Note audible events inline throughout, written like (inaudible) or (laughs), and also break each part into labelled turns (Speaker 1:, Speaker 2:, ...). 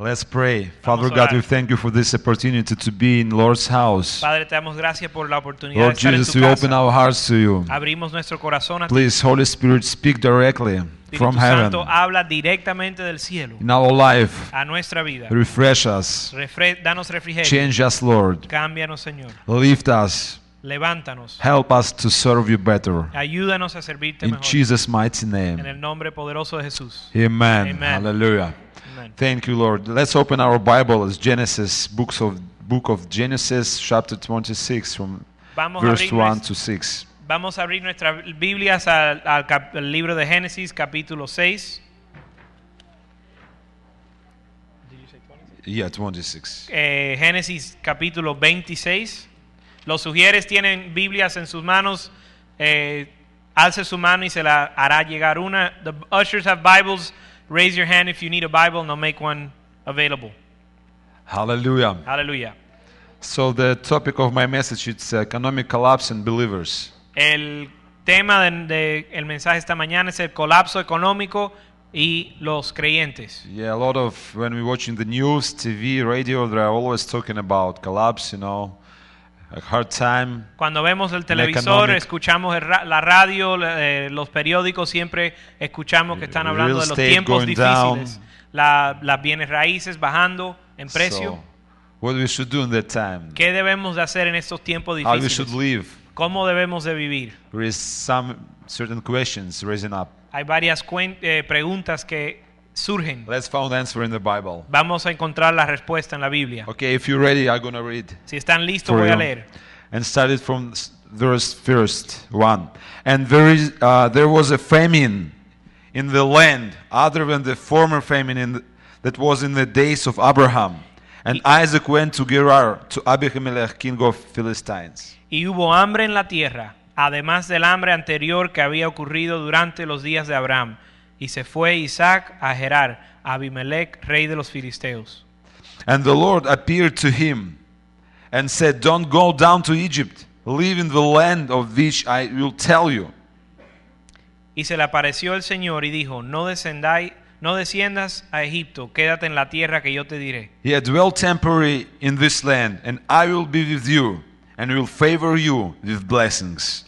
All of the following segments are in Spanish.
Speaker 1: Let's pray. Father God, we thank you for this opportunity to be in Lord's house.
Speaker 2: Padre, te damos gracias por la oportunidad
Speaker 1: Lord
Speaker 2: de estar
Speaker 1: Jesus,
Speaker 2: en
Speaker 1: we
Speaker 2: tu
Speaker 1: open our hearts to you.
Speaker 2: Abrimos nuestro corazón a ti.
Speaker 1: Please, Holy Spirit, speak directly from
Speaker 2: Espíritu
Speaker 1: heaven
Speaker 2: Santo, habla directamente del cielo
Speaker 1: in our life.
Speaker 2: a nuestra vida.
Speaker 1: Refresh us.
Speaker 2: Refre- danos refrigerio.
Speaker 1: Change us, Lord.
Speaker 2: Cámbianos, Señor.
Speaker 1: Lift us.
Speaker 2: Levántanos.
Speaker 1: Help us to serve you better.
Speaker 2: Ayúdanos a servirte
Speaker 1: In
Speaker 2: mejor.
Speaker 1: Jesus' mighty
Speaker 2: En
Speaker 1: name.
Speaker 2: el nombre poderoso de Jesús.
Speaker 1: Amen.
Speaker 2: Amen.
Speaker 1: Hallelujah.
Speaker 2: Amén.
Speaker 1: Thank you, Lord. Let's open our Bible as Genesis, books of book of Genesis, chapter 26, from
Speaker 2: Vamos
Speaker 1: verse 1 to 6.
Speaker 2: vamos a abrir nuestras Biblias al, al cap- al libro de Génesis, capítulo 6.
Speaker 1: Yeah, 26.
Speaker 2: Eh, Génesis, capítulo 26. Los sugieres tienen Biblias en sus manos. Eh, alce su mano y se la hará llegar una. The ushers have Bibles. Raise your hand if you need a Bible and they'll make one available.
Speaker 1: Hallelujah.
Speaker 2: Hallelujah.
Speaker 1: So the topic of my message is economic collapse and believers.
Speaker 2: El tema del de, el mensaje esta mañana es el colapso económico y los creyentes.
Speaker 1: Yeah, a lot of when we're watching the news, TV, radio, they're always talking about collapse, you know, a hard time.
Speaker 2: Cuando vemos el televisor,
Speaker 1: economic-
Speaker 2: escuchamos el ra- la radio, eh, los periódicos, siempre escuchamos que están hablando
Speaker 1: Real
Speaker 2: de los tiempos difíciles.
Speaker 1: down.
Speaker 2: La- las bienes raíces bajando en precio.
Speaker 1: So, what we should do in that time?
Speaker 2: ¿Qué debemos de hacer en estos tiempos
Speaker 1: How we should
Speaker 2: difíciles?
Speaker 1: live?
Speaker 2: ¿Cómo debemos de vivir?
Speaker 1: There is some certain questions raising up.
Speaker 2: Hay varias eh, preguntas que surgen.
Speaker 1: Let's find answer in the Bible.
Speaker 2: Vamos a encontrar la respuesta en la Biblia.
Speaker 1: Okay, if you're ready, I'm gonna read.
Speaker 2: Si están listos, voy a leer.
Speaker 1: and started from verse first one. And there is uh, there was a famine in the land other than the former famine in the, that was in the days of Abraham. And Isaac went to Gerar to Abimelech, king of Philistines.
Speaker 2: Y hubo hambre en la tierra, además del hambre anterior que había ocurrido durante los días de Abraham. Y se fue Isaac a Gerar, a Abimelech, rey de los filisteos.
Speaker 1: And the Lord appeared to him and said, Don't go down to Egypt. Live in the land of which I will tell you.
Speaker 2: Y se le apareció el Señor y dijo, no descendáis, no desciendas a Egipto, quédate en la tierra que yo te diré.
Speaker 1: Yet dwell temporary in this land, and I will be with you, and will favor you with blessings.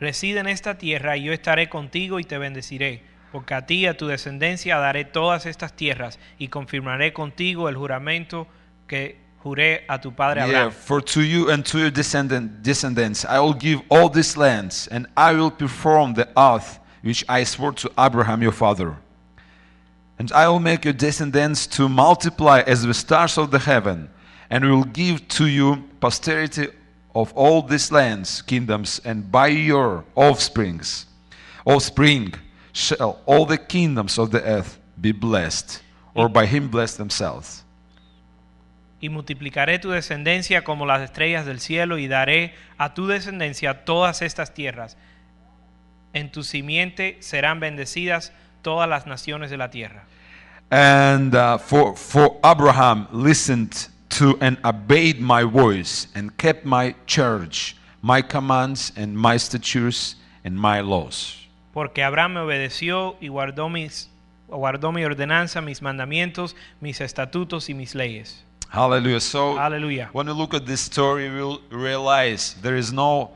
Speaker 2: Reside en esta tierra y yo estaré contigo y te bendeciré, porque a ti y a tu descendencia daré todas estas tierras y confirmaré contigo el juramento que juré a tu padre
Speaker 1: Yeah,
Speaker 2: Abraham.
Speaker 1: for to you and to your descendant, descendants I will give all these lands, and I will perform the oath which I swore to Abraham your father. And I will make your descendants to multiply as the stars of the heaven, and will give to you posterity of all these lands, kingdoms, and by your offsprings, offspring shall all the kingdoms of the earth be blessed, or by him bless themselves.
Speaker 2: Y multiplicaré tu descendencia como las estrellas del cielo y daré a tu descendencia todas estas tierras. En tu simiente serán bendecidas todas las naciones de la tierra.
Speaker 1: And uh, for, for Abraham listened to and obeyed my voice and kept my charge, my commands, and my statutes and my laws.
Speaker 2: Porque Abraham me obedeció y guardó, mis, guardó mi ordenanza, mis mandamientos, mis estatutos y mis leyes.
Speaker 1: Hallelujah. So,
Speaker 2: Aleluya.
Speaker 1: when we look at this story, we'll realize there is no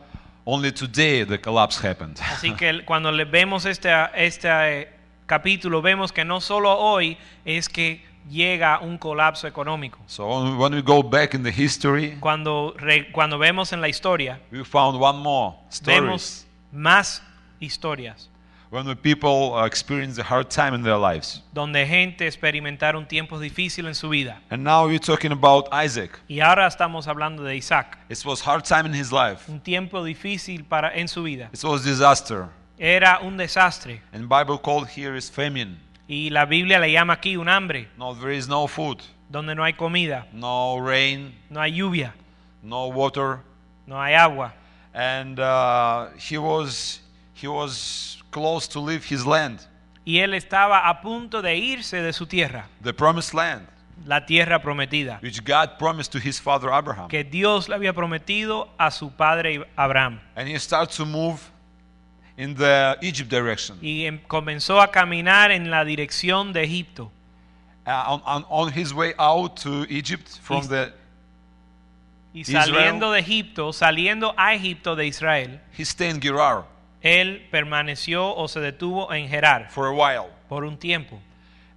Speaker 1: only today the collapse happened. (laughs)
Speaker 2: Así que el- cuando vemos este, este eh, capítulo, vemos que no solo hoy es que llega un colapso económico.
Speaker 1: So, when- we go back in the history,
Speaker 2: Cuando, re- cuando vemos en la historia,
Speaker 1: we found one more
Speaker 2: vemos más historias
Speaker 1: when the people uh, experience a hard time in their lives.
Speaker 2: donde gente experimentaron tiempos difíciles en su vida.
Speaker 1: And now we're talking about Isaac.
Speaker 2: Y ahora estamos hablando de Isaac,
Speaker 1: It was hard time in his life.
Speaker 2: un tiempo difícil para en su vida.
Speaker 1: It was disaster.
Speaker 2: Era un desastre
Speaker 1: And Bible called here is famine.
Speaker 2: y la Biblia le llama aquí un hambre,
Speaker 1: No, there is no food,
Speaker 2: donde no hay comida,
Speaker 1: no rain,
Speaker 2: no hay lluvia,
Speaker 1: no water,
Speaker 2: no hay agua.
Speaker 1: and uh, he was he was close to leave his land,
Speaker 2: Y él estaba a punto de irse de su tierra,
Speaker 1: the promised land,
Speaker 2: la tierra prometida,
Speaker 1: which God promised to his father Abraham.
Speaker 2: que Dios le había prometido a su padre Abraham.
Speaker 1: And he started to move in the Egypt direction.
Speaker 2: Y comenzó a caminar en la dirección de Egipto.
Speaker 1: uh, on, on, on his way out to Egypt from
Speaker 2: He's-
Speaker 1: the,
Speaker 2: Y
Speaker 1: Israel.
Speaker 2: saliendo de Egipto, saliendo a Egipto de Israel,
Speaker 1: he stayed in Gerar
Speaker 2: él permaneció o se detuvo en Gerar
Speaker 1: for a while.
Speaker 2: por un tiempo.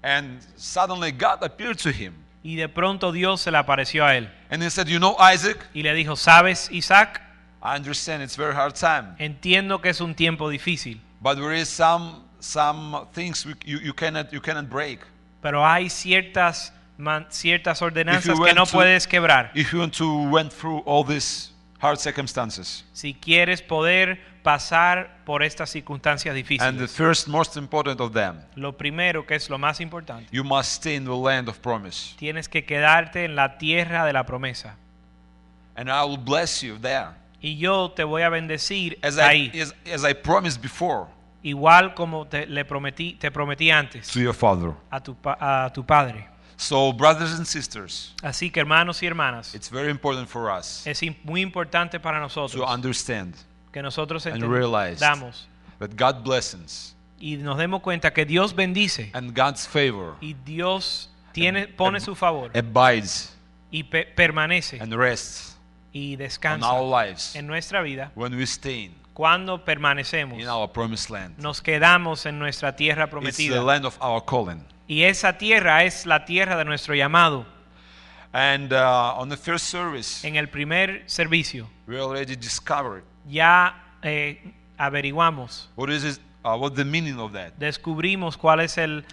Speaker 1: And suddenly God appeared to him.
Speaker 2: Y de pronto Dios se le apareció a él
Speaker 1: And he said, You know, Isaac,
Speaker 2: y le dijo, ¿sabes, Isaac?
Speaker 1: I understand it's very hard time.
Speaker 2: Entiendo que es un tiempo difícil,
Speaker 1: But there is some some things you, you cannot you cannot break.
Speaker 2: pero hay ciertas, man- ciertas ordenanzas que no
Speaker 1: to-
Speaker 2: puedes quebrar.
Speaker 1: If you want to went through all these hard circumstances.
Speaker 2: Si quieres poder pasar por estas circunstancias
Speaker 1: And the
Speaker 2: difíciles.
Speaker 1: first most important of them,
Speaker 2: Lo primero, que es lo más importante,
Speaker 1: you must stay in the land of promise.
Speaker 2: tienes que quedarte en la tierra de la promesa.
Speaker 1: And I will bless you there.
Speaker 2: Y yo te voy a bendecir
Speaker 1: As
Speaker 2: ahí,
Speaker 1: I as, as I promised before
Speaker 2: igual como te, le prometí, te prometí antes
Speaker 1: to your father.
Speaker 2: a tu, pa- a tu padre.
Speaker 1: So brothers and sisters,
Speaker 2: Así que hermanos y hermanas,
Speaker 1: it's very important for us
Speaker 2: es muy importante para
Speaker 1: to
Speaker 2: nosotros
Speaker 1: understand
Speaker 2: que nosotros
Speaker 1: and
Speaker 2: entendamos
Speaker 1: that God blessings
Speaker 2: y nos demos cuenta que Dios bendice
Speaker 1: and God's favor
Speaker 2: y Dios tiene, pone su favor
Speaker 1: abides
Speaker 2: y pe- permanece
Speaker 1: and rests
Speaker 2: y
Speaker 1: on
Speaker 2: descansa
Speaker 1: our lives
Speaker 2: en nuestra vida
Speaker 1: when we stay
Speaker 2: cuando permanecemos,
Speaker 1: in our promised land.
Speaker 2: nos quedamos en nuestra tierra
Speaker 1: It's the
Speaker 2: prometida.
Speaker 1: land of our calling.
Speaker 2: Y esa tierra es la tierra de nuestro llamado.
Speaker 1: And uh, on the first service,
Speaker 2: En el primer servicio
Speaker 1: we already discovered
Speaker 2: ya eh, averiguamos,
Speaker 1: what is it, uh, what the meaning of that.
Speaker 2: descubrimos cuál es el,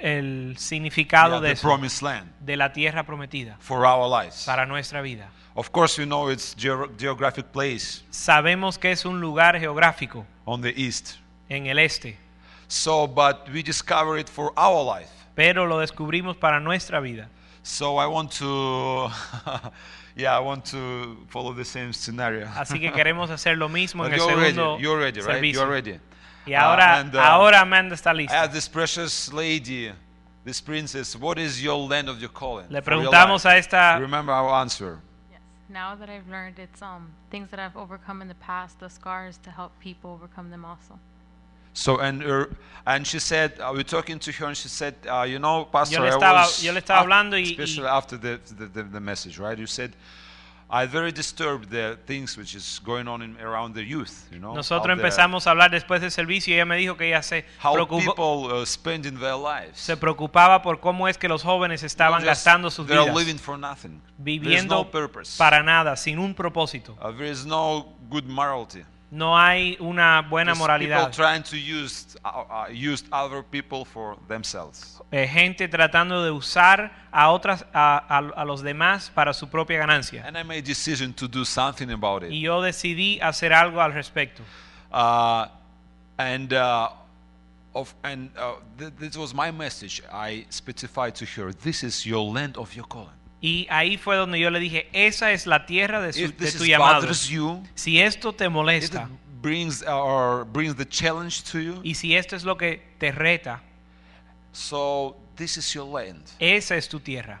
Speaker 2: el significado
Speaker 1: Yeah,
Speaker 2: de,
Speaker 1: the
Speaker 2: eso,
Speaker 1: promised land
Speaker 2: de la tierra prometida
Speaker 1: for our lives.
Speaker 2: para nuestra vida.
Speaker 1: Of course, you know it's geo- geographic place
Speaker 2: Sabemos que es un lugar geográfico
Speaker 1: on the east.
Speaker 2: en el este,
Speaker 1: So, but we discover it for our life.
Speaker 2: pero lo descubrimos para nuestra vida.
Speaker 1: So I want to, (laughs) yeah, I want to follow the same scenario. (laughs)
Speaker 2: Así que queremos hacer lo mismo en el
Speaker 1: you're ready, you're ready, right?
Speaker 2: servicio.
Speaker 1: You're ready.
Speaker 2: Y ahora,
Speaker 1: Uh, and, uh,
Speaker 2: ahora Amanda está
Speaker 1: I
Speaker 2: lista.
Speaker 1: have this precious lady, this princess. What is your land of your calling?
Speaker 2: Le preguntamos a esta
Speaker 1: Remember our answer.
Speaker 3: Yes. Now that I've learned, it's um things that I've overcome in the past, the scars to help people overcome them also.
Speaker 1: So and her, and she said uh, we were talking to her and she said, uh, you know, Pastor,
Speaker 2: le
Speaker 1: I
Speaker 2: estaba-
Speaker 1: was
Speaker 2: yo le estaba hablando y-
Speaker 1: especially
Speaker 2: y-
Speaker 1: after the, the, the, the message, right? You said. I very disturbed the things which is going on in, around the youth, you know.
Speaker 2: Nosotros
Speaker 1: the-
Speaker 2: empezamos a hablar después del servicio y ella me dijo que ella se,
Speaker 1: how
Speaker 2: preocupó-
Speaker 1: people uh, spending their lives.
Speaker 2: se preocupaba por cómo es que los jóvenes estaban
Speaker 1: You know,
Speaker 2: gastando sus vidas,
Speaker 1: living for nothing.
Speaker 2: Viviendo
Speaker 1: no purpose.
Speaker 2: para nada, sin un propósito.
Speaker 1: Uh, there is no good morality.
Speaker 2: No hay una buena moralidad.
Speaker 1: People trying to use uh, uh, use other people for themselves.
Speaker 2: Eh, gente tratando de usar a otras a, a- a los demás para su propia ganancia.
Speaker 1: And I made a decision to do something about
Speaker 2: Y
Speaker 1: it.
Speaker 2: yo decidí hacer algo al respecto.
Speaker 1: Uh, and uh, of and uh, th- this was my message. I specified to her, "This is your land of your calling.
Speaker 2: Y ahí fue donde yo le dije, esa es la tierra de, su- de tu llamado.
Speaker 1: you,
Speaker 2: Si esto te molesta
Speaker 1: brings or brings the challenge to you,
Speaker 2: y si esto es lo que te reta,
Speaker 1: so this is your land.
Speaker 2: esa es tu tierra.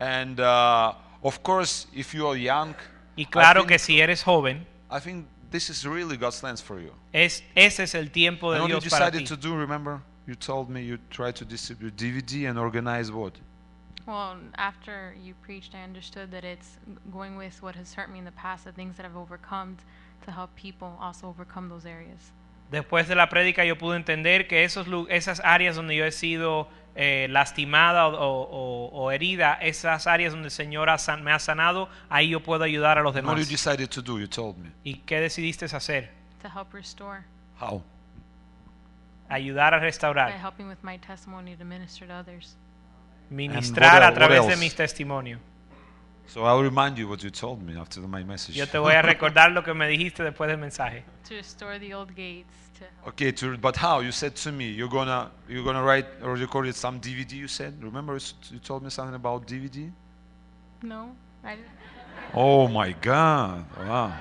Speaker 1: And uh, of course, if you are young,
Speaker 2: Y claro
Speaker 1: I
Speaker 2: que
Speaker 1: think,
Speaker 2: si eres joven,
Speaker 1: I think this is really God's land for you.
Speaker 2: es, ese es el tiempo de
Speaker 1: And what you
Speaker 2: Dios para ti.
Speaker 1: to do, remember? You told me you tried to distribute DVD and organize what?
Speaker 3: Well, after you preached, I understood that it's going with what has hurt me in the past, the things that I've overcome, to help people also overcome those areas.
Speaker 2: Después de la prédica yo pude entender que esos, esas áreas donde yo he sido eh, lastimada o, o- o herida, esas áreas donde el Señor ha san- me ha sanado, ahí yo puedo ayudar a los
Speaker 1: And what you
Speaker 2: demás.
Speaker 1: decided to do, you told me.
Speaker 2: ¿Y qué decidiste hacer?
Speaker 3: To help restore
Speaker 1: How?
Speaker 2: Ayudar a
Speaker 3: by
Speaker 2: restaurar,
Speaker 3: helping with my testimony to minister to others.
Speaker 2: Ministrar a través de
Speaker 1: else?
Speaker 2: mis testimonios.
Speaker 1: So I'll remind you what you told me after my message.
Speaker 2: Yo te voy a (laughs) recordar lo que me dijiste después del mensaje.
Speaker 3: To restore the old gates, to
Speaker 1: Okay, to, but how? You said to me you're gonna you're gonna write or record some DVD. You said. Remember, you told me something about DVD.
Speaker 3: No, I didn't.
Speaker 1: Oh my God! Wow.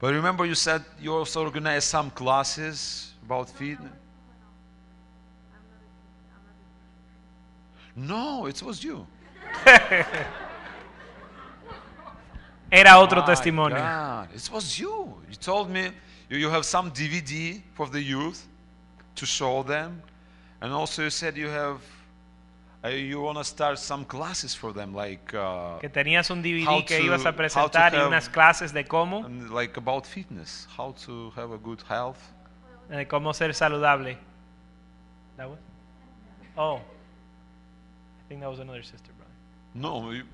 Speaker 1: But remember, you said you also organized some classes about fitness. No, it was you. (laughs)
Speaker 2: Era otro
Speaker 1: My
Speaker 2: testimonio.
Speaker 1: God, it was you. You told me you, you have some DVD for the youth to show them, and also you said you have uh, you want to start some classes for them, like uh,
Speaker 2: que tenías un DVD que
Speaker 1: to-
Speaker 2: ibas a presentar y
Speaker 1: have-
Speaker 2: unas clases de cómo,
Speaker 1: like about fitness, how to have a good health.
Speaker 2: de cómo ser saludable. That was? Oh, I think that was another sister, brother.
Speaker 1: No, you,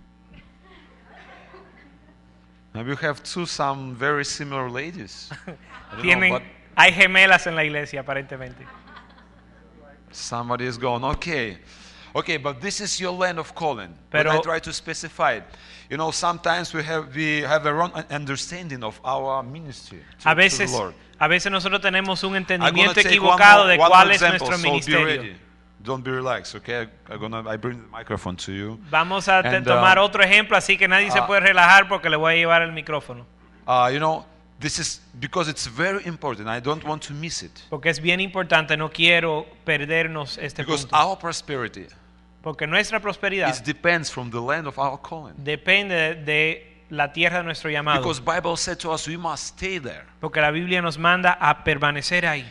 Speaker 1: you have two some very similar ladies. (laughs) I don't know,
Speaker 2: Tienen,
Speaker 1: but
Speaker 2: hay gemelas en la iglesia aparentemente.
Speaker 1: somebody is going, okay. Okay, but this is your land of calling. But
Speaker 2: Pero-
Speaker 1: I try to specify it. You know, sometimes we have we have a wrong understanding of our ministry to,
Speaker 2: A
Speaker 1: to the
Speaker 2: veces,
Speaker 1: Lord.
Speaker 2: a veces nosotros tenemos un entendimiento
Speaker 1: take one
Speaker 2: equivocado
Speaker 1: more-
Speaker 2: de cuál es nuestro
Speaker 1: so
Speaker 2: ministerio.
Speaker 1: Don't be relaxed, okay? I, I'm gonna I bring the microphone to you.
Speaker 2: Vamos a
Speaker 1: And,
Speaker 2: tomar
Speaker 1: uh,
Speaker 2: otro ejemplo, así que nadie se
Speaker 1: ah.
Speaker 2: puede relajar porque le voy a llevar el micrófono.
Speaker 1: Uh, you know, this is because it's very important. I don't want to miss it.
Speaker 2: Porque es bien importante, no quiero perdernos este
Speaker 1: Because
Speaker 2: punto.
Speaker 1: our prosperity
Speaker 2: Porque nuestra prosperidad
Speaker 1: it depends from the land of our calling.
Speaker 2: depende de la tierra de nuestro llamado.
Speaker 1: Because Bible said to us we must stay there.
Speaker 2: Porque la Biblia nos manda a permanecer ahí.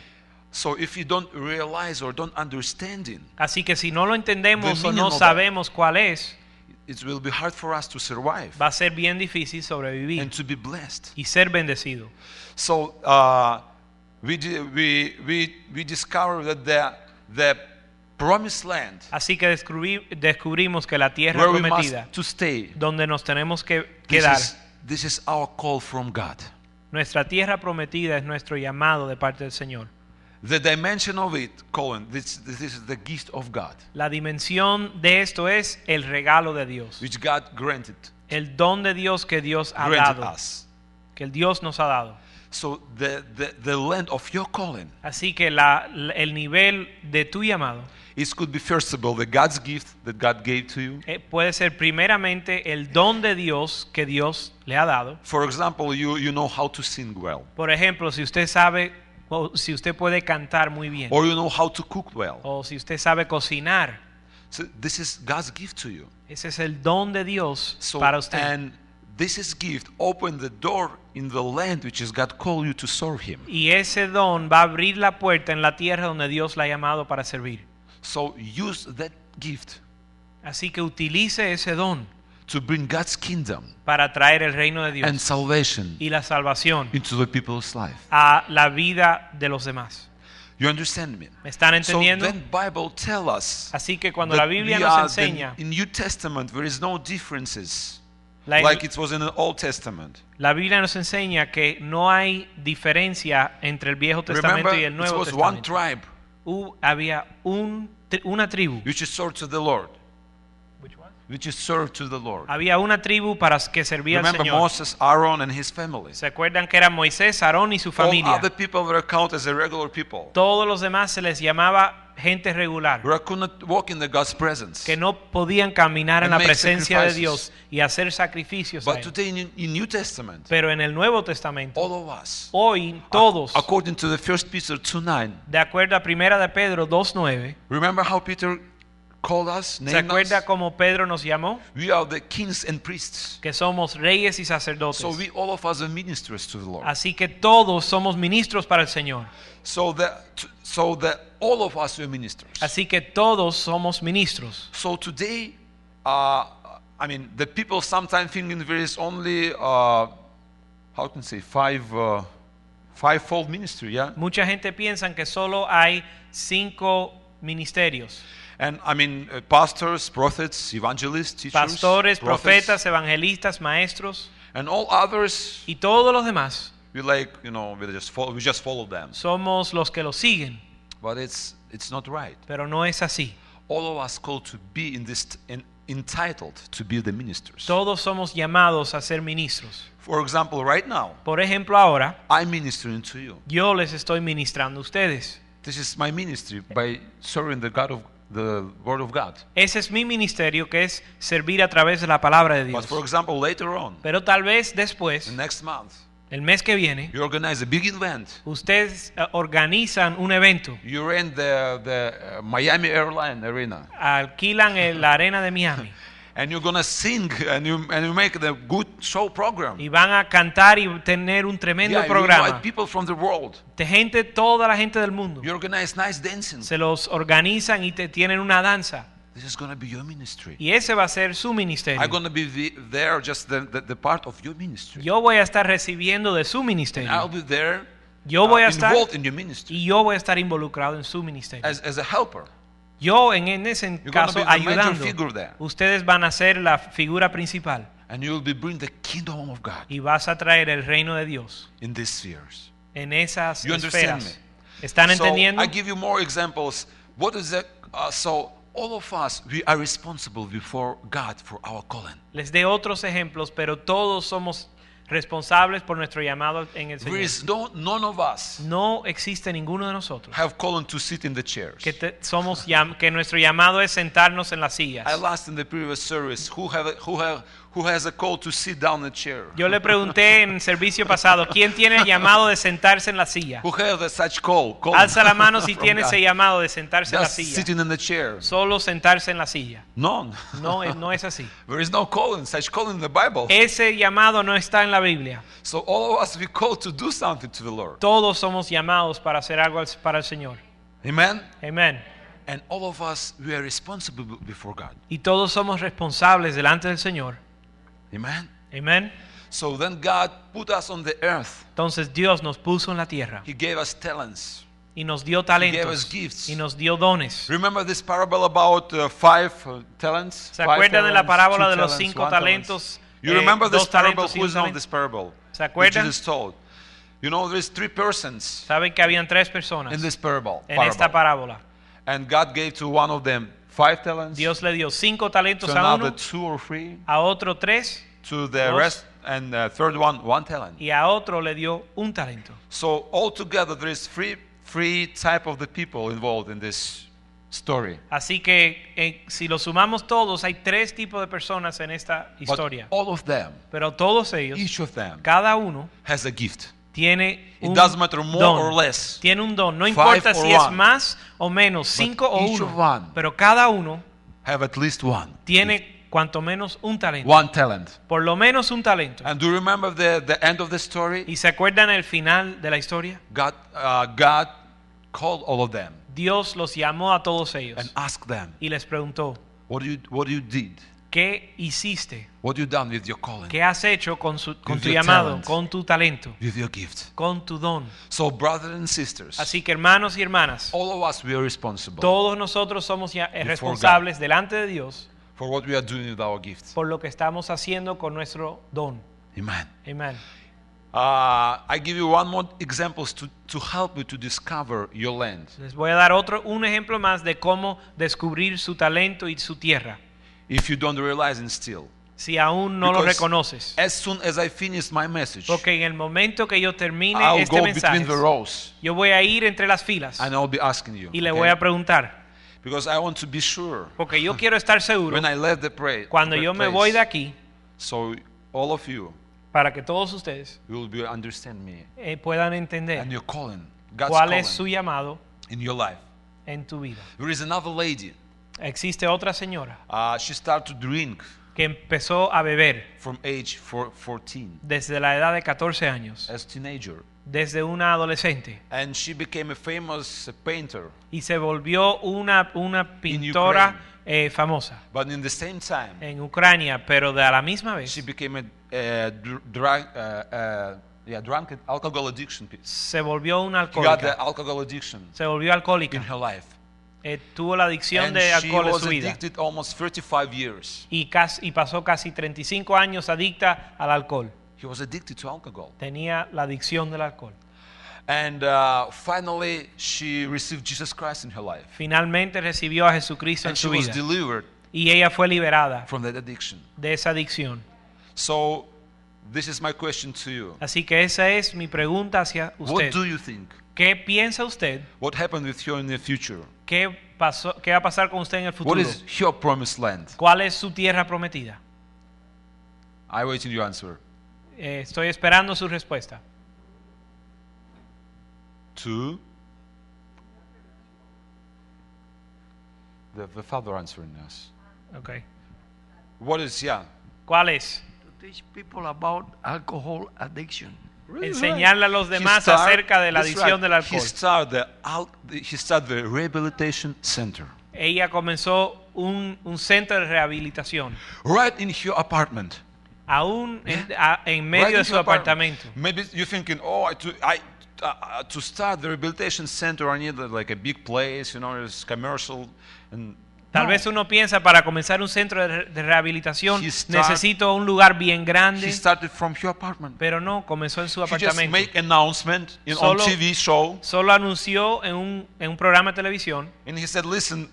Speaker 1: So if you don't realize or don't understand it,
Speaker 2: Así que si no lo entendemos
Speaker 1: The
Speaker 2: o
Speaker 1: meaning
Speaker 2: no
Speaker 1: of
Speaker 2: sabemos cuál es,
Speaker 1: it will be hard for us to survive
Speaker 2: va a ser bien difícil sobrevivir
Speaker 1: and to be blessed.
Speaker 2: y ser bendecido.
Speaker 1: So uh, we, di- we, we, we discover that the, the promised land
Speaker 2: Así que descubrí- descubrimos que la tierra
Speaker 1: where we must
Speaker 2: prometida,
Speaker 1: to stay,
Speaker 2: donde nos tenemos que
Speaker 1: this
Speaker 2: quedar,
Speaker 1: is, this is our call from God.
Speaker 2: nuestra tierra prometida es nuestro llamado de parte del Señor.
Speaker 1: The dimension of it, Colin, this, this is the gift of God,
Speaker 2: La dimensión de esto es el regalo de Dios,
Speaker 1: which God granted,
Speaker 2: el don de Dios que Dios ha
Speaker 1: granted
Speaker 2: dado,
Speaker 1: us.
Speaker 2: que el Dios nos ha dado.
Speaker 1: So the, the, the land of your calling,
Speaker 2: Así que la- la- el nivel de tu llamado
Speaker 1: it could be first of all the God's gift that God gave to you.
Speaker 2: eh, puede ser primeramente el don de Dios que Dios le ha dado.
Speaker 1: For example, you, you know how to sing well,
Speaker 2: Por ejemplo, si usted sabe o si usted puede cantar muy bien
Speaker 1: or you know how to cook well.
Speaker 2: o si usted sabe cocinar,
Speaker 1: So this is God's gift to you.
Speaker 2: ese es el don de Dios
Speaker 1: So
Speaker 2: para usted.
Speaker 1: and this is gift open the door in the land which is God called you to serve Him.
Speaker 2: Y ese don va a abrir la puerta en la tierra donde Dios la ha llamado para servir.
Speaker 1: So use that gift
Speaker 2: Así que utilice ese don
Speaker 1: to bring God's kingdom
Speaker 2: para traer el reino de Dios
Speaker 1: and salvation
Speaker 2: y la salvación
Speaker 1: into the people's life.
Speaker 2: a la vida de los demás.
Speaker 1: You understand me?
Speaker 2: ¿Me están
Speaker 1: So
Speaker 2: entendiendo?
Speaker 1: then Bible tell us
Speaker 2: Así que cuando la Biblia nos enseña,
Speaker 1: the, in New Testament there is no differences
Speaker 2: la,
Speaker 1: like it was in the Old Testament.
Speaker 2: la Biblia nos enseña que no hay diferencia entre el Viejo Testamento
Speaker 1: Remember,
Speaker 2: y el
Speaker 1: it
Speaker 2: Nuevo
Speaker 1: was one
Speaker 2: Testamento.
Speaker 1: tribe
Speaker 2: Hu- había un, una tribu.
Speaker 1: which is served to the Lord, which is served to the Lord.
Speaker 2: Había una tribu para que servía al
Speaker 1: Remember
Speaker 2: Señor.
Speaker 1: Moses, Aaron, and his family.
Speaker 2: ¿Se acuerdan que eran Moisés, Aarón y su
Speaker 1: All
Speaker 2: familia?
Speaker 1: other people were counted as people.
Speaker 2: Todos los demás se les llamaba gente regular,
Speaker 1: Who could not walk in the God's presence.
Speaker 2: que no podían caminar en la presencia de. Dios y hacer sacrificios.
Speaker 1: But today in, in New Testament,
Speaker 2: Pero en el Nuevo Testamento,
Speaker 1: all of us,
Speaker 2: hoy todos,
Speaker 1: according to the first Peter 2 9,
Speaker 2: de acuerdo a Primera de Pedro 2.9,
Speaker 1: remember how Peter called us,
Speaker 2: ¿se
Speaker 1: named
Speaker 2: acuerda
Speaker 1: us?
Speaker 2: como Pedro nos llamó?
Speaker 1: We are the kings and priests.
Speaker 2: Que somos reyes y sacerdotes.
Speaker 1: So we all of us are ministers to the Lord.
Speaker 2: Así que todos somos ministros para el Señor.
Speaker 1: So that so that all of us are ministers.
Speaker 2: Así que todos somos ministros.
Speaker 1: So today, uh, I mean, the people sometimes thinking there is only uh, how can I say five uh, fivefold ministry, yeah.
Speaker 2: Mucha gente piensa que solo hay cinco ministerios.
Speaker 1: And I mean, uh, pastors, prophets, evangelists, teachers,
Speaker 2: Pastores,
Speaker 1: prophets,
Speaker 2: profetas, evangelistas, maestros
Speaker 1: and all others.
Speaker 2: y todos los demás
Speaker 1: We like, you know, we just follow, we just follow them.
Speaker 2: somos los que los siguen.
Speaker 1: But it's it's not right.
Speaker 2: Pero no es así.
Speaker 1: All of us called to be in this in, entitled to be the ministers.
Speaker 2: Todos somos llamados a ser ministros.
Speaker 1: For example, right now,
Speaker 2: Por ejemplo, ahora
Speaker 1: I'm ministering to you.
Speaker 2: yo les estoy ministrando a ustedes.
Speaker 1: This is my ministry by serving the God of the Word of God.
Speaker 2: Ese es mi ministerio que es servir a través de la palabra de
Speaker 1: But
Speaker 2: Dios.
Speaker 1: for example, later on,
Speaker 2: Pero tal vez después,
Speaker 1: next month,
Speaker 2: el mes que viene,
Speaker 1: you organize a big event.
Speaker 2: ustedes eh, organizan un evento,
Speaker 1: You rent the, the uh, Miami Airline Arena.
Speaker 2: alquilan el- la arena de Miami (laughs)
Speaker 1: And you're going to sing and you, and you make the good show program.
Speaker 2: y van a cantar y tener un tremendo
Speaker 1: Yeah, you
Speaker 2: programa
Speaker 1: invite people from the world.
Speaker 2: de gente, toda la gente del mundo.
Speaker 1: You organize nice dancing.
Speaker 2: Se los organizan y te tienen una danza.
Speaker 1: This is going to be your ministry.
Speaker 2: Y ese va a ser su
Speaker 1: I'm
Speaker 2: ministerio.
Speaker 1: going to be the, there, just the, the, the part of your ministry.
Speaker 2: Yo voy a estar recibiendo de su
Speaker 1: And I'll
Speaker 2: ministerio.
Speaker 1: be there
Speaker 2: Yo
Speaker 1: uh,
Speaker 2: voy a estar
Speaker 1: involved in your ministry
Speaker 2: y yo voy a estar involucrado en su ministerio.
Speaker 1: as, as a helper.
Speaker 2: Yo en, en ese caso ayudando. Ustedes van a ser la figura principal
Speaker 1: And you will be bringing the kingdom of God
Speaker 2: y vas a traer el reino de Dios
Speaker 1: in these spheres.
Speaker 2: en esas
Speaker 1: You understand
Speaker 2: esferas. ¿Están
Speaker 1: So
Speaker 2: entendiendo?
Speaker 1: I give you more examples. What is that? Uh, so all of us, we are responsible before God for our calling.
Speaker 2: Les dé otros ejemplos, pero todos somos responsables por nuestro llamado en el
Speaker 1: There
Speaker 2: Señor.
Speaker 1: is no, none of us
Speaker 2: No existe ninguno de nosotros
Speaker 1: have calling to sit in the chairs.
Speaker 2: que, te- somos que nuestro llamado es sentarnos en las sillas.
Speaker 1: I asked in the previous service who have who have who has a call to sit down in a chair.
Speaker 2: Yo le pregunté en servicio pasado, ¿quién tiene el llamado de sentarse en la silla?
Speaker 1: Who a such call? call
Speaker 2: Alza la mano si tiene ese llamado de sentarse en la silla.
Speaker 1: sitting in the chair.
Speaker 2: Solo sentarse en la silla.
Speaker 1: None.
Speaker 2: No, es- no es así. (laughs)
Speaker 1: There is no calling, such calling in the Bible.
Speaker 2: Ese llamado no está en la Biblia.
Speaker 1: So all of us we called to do something to the Lord.
Speaker 2: Todos somos llamados para hacer algo al- para el Señor.
Speaker 1: Amen.
Speaker 2: Amén.
Speaker 1: And all of us we are responsible before God.
Speaker 2: Y todos somos responsables delante del Señor.
Speaker 1: Amen.
Speaker 2: Amén.
Speaker 1: So then God put us on the earth.
Speaker 2: Entonces Dios nos puso en la tierra
Speaker 1: He gave us talents.
Speaker 2: y nos dio talentos.
Speaker 1: He gave us gifts.
Speaker 2: y nos dio dones.
Speaker 1: Remember this parable about uh, five uh, talents?
Speaker 2: ¿Se acuerdan de la parábola de los cinco talentos?
Speaker 1: You
Speaker 2: eh,
Speaker 1: remember this
Speaker 2: dos
Speaker 1: parable? Who knows
Speaker 2: talento?
Speaker 1: this parable?
Speaker 2: ¿Se acuerdan?
Speaker 1: Jesus told. You know, there's three persons
Speaker 2: Saben que habían tres personas
Speaker 1: in this parable.
Speaker 2: en esta parábola.
Speaker 1: And God gave to one of them five talents,
Speaker 2: Dios le dio cinco
Speaker 1: to
Speaker 2: talentos a
Speaker 1: another
Speaker 2: uno,
Speaker 1: two or three,
Speaker 2: a otro tres
Speaker 1: to the
Speaker 2: Dos.
Speaker 1: rest, and uh, third one one talent.
Speaker 2: y a otro le dio un talento.
Speaker 1: So altogether, there is three three type of the people involved in this story.
Speaker 2: Así que eh, si lo sumamos todos, hay tres tipos de personas en esta
Speaker 1: But
Speaker 2: historia.
Speaker 1: all of them,
Speaker 2: Pero todos ellos,
Speaker 1: each of them,
Speaker 2: cada uno,
Speaker 1: has a gift.
Speaker 2: Tiene
Speaker 1: It
Speaker 2: un
Speaker 1: doesn't matter more
Speaker 2: don.
Speaker 1: or less.
Speaker 2: Tiene un don. No
Speaker 1: Five
Speaker 2: importa
Speaker 1: or
Speaker 2: si es
Speaker 1: one.
Speaker 2: más o menos, cinco o
Speaker 1: each
Speaker 2: uno.
Speaker 1: one.
Speaker 2: Pero cada uno
Speaker 1: Have at least one.
Speaker 2: tiene cuanto menos un talento.
Speaker 1: one talent.
Speaker 2: Por lo menos un talento.
Speaker 1: And do you remember the, the end of the story?
Speaker 2: ¿Y se acuerdan el final de la historia?
Speaker 1: God, uh, God called all of them
Speaker 2: Dios los llamó a todos ellos
Speaker 1: and asked them,
Speaker 2: y les preguntó,
Speaker 1: "What you what you did?
Speaker 2: ¿Qué hiciste?
Speaker 1: What you done with your calling,
Speaker 2: ¿Qué has hecho con, su- con
Speaker 1: With
Speaker 2: tu
Speaker 1: your
Speaker 2: llamado,
Speaker 1: talent.
Speaker 2: con tu talento,
Speaker 1: with your gift?"
Speaker 2: con tu don?
Speaker 1: So, brothers and sisters,
Speaker 2: Así que hermanos y hermanas,
Speaker 1: all of us we are responsible
Speaker 2: todos nosotros somos eh, responsables delante de Dios
Speaker 1: for what we are doing with our gifts.
Speaker 2: por lo que estamos haciendo con nuestro don.
Speaker 1: Amen.
Speaker 2: Amén.
Speaker 1: Uh, I give you one more examples to, to help you to discover your land.
Speaker 2: Les voy a dar otro un ejemplo más de cómo descubrir su talento y su tierra.
Speaker 1: If you don't realize it still,
Speaker 2: Si aún no lo reconoces.
Speaker 1: as soon as I finish my message,
Speaker 2: Porque en el momento que yo termine
Speaker 1: I'll
Speaker 2: este
Speaker 1: go
Speaker 2: mensaje,
Speaker 1: between the rows
Speaker 2: yo voy a ir entre las filas
Speaker 1: and I'll be asking you.
Speaker 2: y le
Speaker 1: okay?
Speaker 2: voy a preguntar.
Speaker 1: Because I want to be sure
Speaker 2: Porque yo quiero estar (laughs) seguro
Speaker 1: when I left the prayer.
Speaker 2: cuando yo me voy de aquí
Speaker 1: So all of you
Speaker 2: para que todos ustedes
Speaker 1: will be understand me
Speaker 2: eh, puedan entender
Speaker 1: and your calling, God's
Speaker 2: cuál
Speaker 1: calling
Speaker 2: es su llamado
Speaker 1: in your life.
Speaker 2: en tu vida.
Speaker 1: There is another lady.
Speaker 2: Existe otra señora
Speaker 1: Uh, she started to drink
Speaker 2: que empezó a beber
Speaker 1: from age four, 14
Speaker 2: desde la edad de 14 años,
Speaker 1: as teenager,
Speaker 2: desde una adolescente,
Speaker 1: and she became a famous painter.
Speaker 2: y se volvió una, una pintora eh, famosa
Speaker 1: But in the same time,
Speaker 2: en Ucrania, pero de a la misma vez
Speaker 1: she became a uh, dr- drug, uh, uh, yeah, drunk alcohol addiction.
Speaker 2: se volvió una
Speaker 1: She got the
Speaker 2: alcohólica.
Speaker 1: alcohol addiction
Speaker 2: Se volvió
Speaker 1: in
Speaker 2: alcohólica.
Speaker 1: her life.
Speaker 2: Eh, tuvo la adicción
Speaker 1: And
Speaker 2: de
Speaker 1: she
Speaker 2: alcohol en
Speaker 1: was
Speaker 2: su vida.
Speaker 1: addicted almost 35 years.
Speaker 2: Y, casi, y pasó casi 35 años adicta al alcohol.
Speaker 1: He was addicted to alcohol.
Speaker 2: Tenía la adicción del alcohol.
Speaker 1: And uh, finally, she received Jesus Christ in her life.
Speaker 2: Finalmente recibió a Jesucristo en
Speaker 1: And she
Speaker 2: su
Speaker 1: was
Speaker 2: vida.
Speaker 1: delivered
Speaker 2: Y ella fue liberada
Speaker 1: from that addiction.
Speaker 2: de esa adicción.
Speaker 1: So, this is my question to you.
Speaker 2: Así que esa es mi pregunta hacia
Speaker 1: What
Speaker 2: usted.
Speaker 1: do you think?
Speaker 2: ¿Qué piensa usted?
Speaker 1: What happened with you in the future?
Speaker 2: ¿Qué, pasó, ¿Qué va a pasar con usted en el
Speaker 1: What
Speaker 2: futuro?
Speaker 1: is your promised land?
Speaker 2: ¿Cuál es su tierra prometida?
Speaker 1: I wait in your answer.
Speaker 2: Eh, estoy esperando su respuesta.
Speaker 1: Two. The, the father answering us.
Speaker 2: Okay.
Speaker 1: What is, yeah.
Speaker 2: ¿Cuál es?
Speaker 4: to teach people about alcohol addiction.
Speaker 2: Enseñarle a los
Speaker 1: He
Speaker 2: demás
Speaker 1: start-
Speaker 2: acerca de la adicción
Speaker 1: right.
Speaker 2: del
Speaker 1: He
Speaker 2: alcohol.
Speaker 1: started the, al- he started the rehabilitation center.
Speaker 2: Ella comenzó un, un centro de rehabilitación,
Speaker 1: right in your apartment.
Speaker 2: aún en, a- en medio
Speaker 1: right
Speaker 2: de su apartamento.
Speaker 1: Maybe you're thinking, oh, I, to, I, uh, uh, to start the rehabilitation center, I need like a big place, you know, it's commercial. And
Speaker 2: Tal
Speaker 1: No.
Speaker 2: vez uno piensa para comenzar un centro de, re- de rehabilitación
Speaker 1: start-
Speaker 2: necesito un lugar bien grande,
Speaker 1: from your
Speaker 2: pero no, comenzó en su apartamento.
Speaker 1: in,
Speaker 2: Solo-
Speaker 1: TV show,
Speaker 2: Solo anunció en un, en un programa de televisión
Speaker 1: and he said, listen,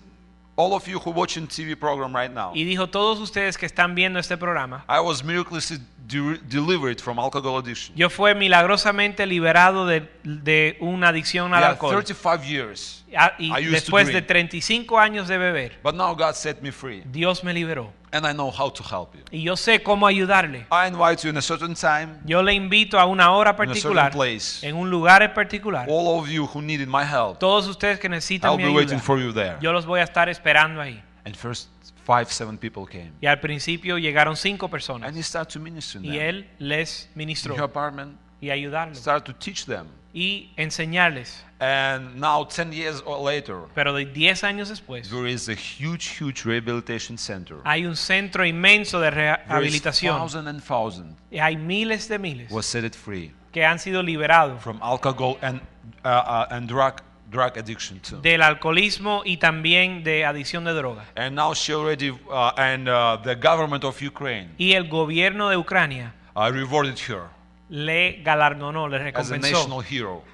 Speaker 1: all of you who watching TV program right now,
Speaker 2: y dijo, todos ustedes que están viendo este programa,
Speaker 1: I was miraculously de- delivered from alcohol addiction.
Speaker 2: yo fue milagrosamente liberado de, de una adicción al
Speaker 1: Yeah,
Speaker 2: alcohol.
Speaker 1: 35 years.
Speaker 2: Ah, Y
Speaker 1: I used to
Speaker 2: después de
Speaker 1: drink.
Speaker 2: 35 años de beber,
Speaker 1: But now God set me free,
Speaker 2: Dios me liberó.
Speaker 1: And I know how to help you.
Speaker 2: Y yo sé cómo ayudarle.
Speaker 1: I invite you in a certain time,
Speaker 2: Yo le invito a una hora
Speaker 1: in a certain
Speaker 2: particular,
Speaker 1: place.
Speaker 2: en un lugar en particular.
Speaker 1: All of you who needed my help,
Speaker 2: Todos ustedes que necesitan
Speaker 1: I'll
Speaker 2: mi
Speaker 1: be waiting
Speaker 2: ayuda,
Speaker 1: for you there.
Speaker 2: yo los voy a estar esperando ahí.
Speaker 1: And first five, seven people came.
Speaker 2: Y al principio llegaron cinco personas
Speaker 1: And he started to minister to
Speaker 2: y
Speaker 1: them.
Speaker 2: él les
Speaker 1: In
Speaker 2: ministró
Speaker 1: your apartment,
Speaker 2: y ayudarlos
Speaker 1: started to teach them.
Speaker 2: Y enseñarles.
Speaker 1: And now, 10 years or later,
Speaker 2: Pero de 10 años después
Speaker 1: there is a huge, huge rehabilitation center.
Speaker 2: hay un centro inmenso de
Speaker 1: There is
Speaker 2: rehabilitación.
Speaker 1: thousand and thousand
Speaker 2: Y hay miles de miles
Speaker 1: was set it free
Speaker 2: que han sido liberados
Speaker 1: from alcohol and, uh, uh, and drug, drug addiction too.
Speaker 2: del alcoholismo y también de adicción de droga.
Speaker 1: And now she already, uh, and uh, the government of Ukraine
Speaker 2: Y el gobierno de Ucrania
Speaker 1: uh, rewarded her
Speaker 2: le galardonó, le recompensó,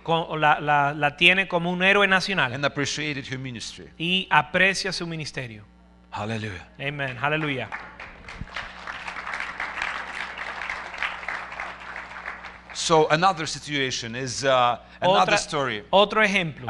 Speaker 2: con- la, la- la tiene como un héroe nacional y aprecia su ministerio.
Speaker 1: Hallelujah.
Speaker 2: Amén, aleluya.
Speaker 1: So another situation is uh,
Speaker 2: Otra-
Speaker 1: story.
Speaker 2: otro ejemplo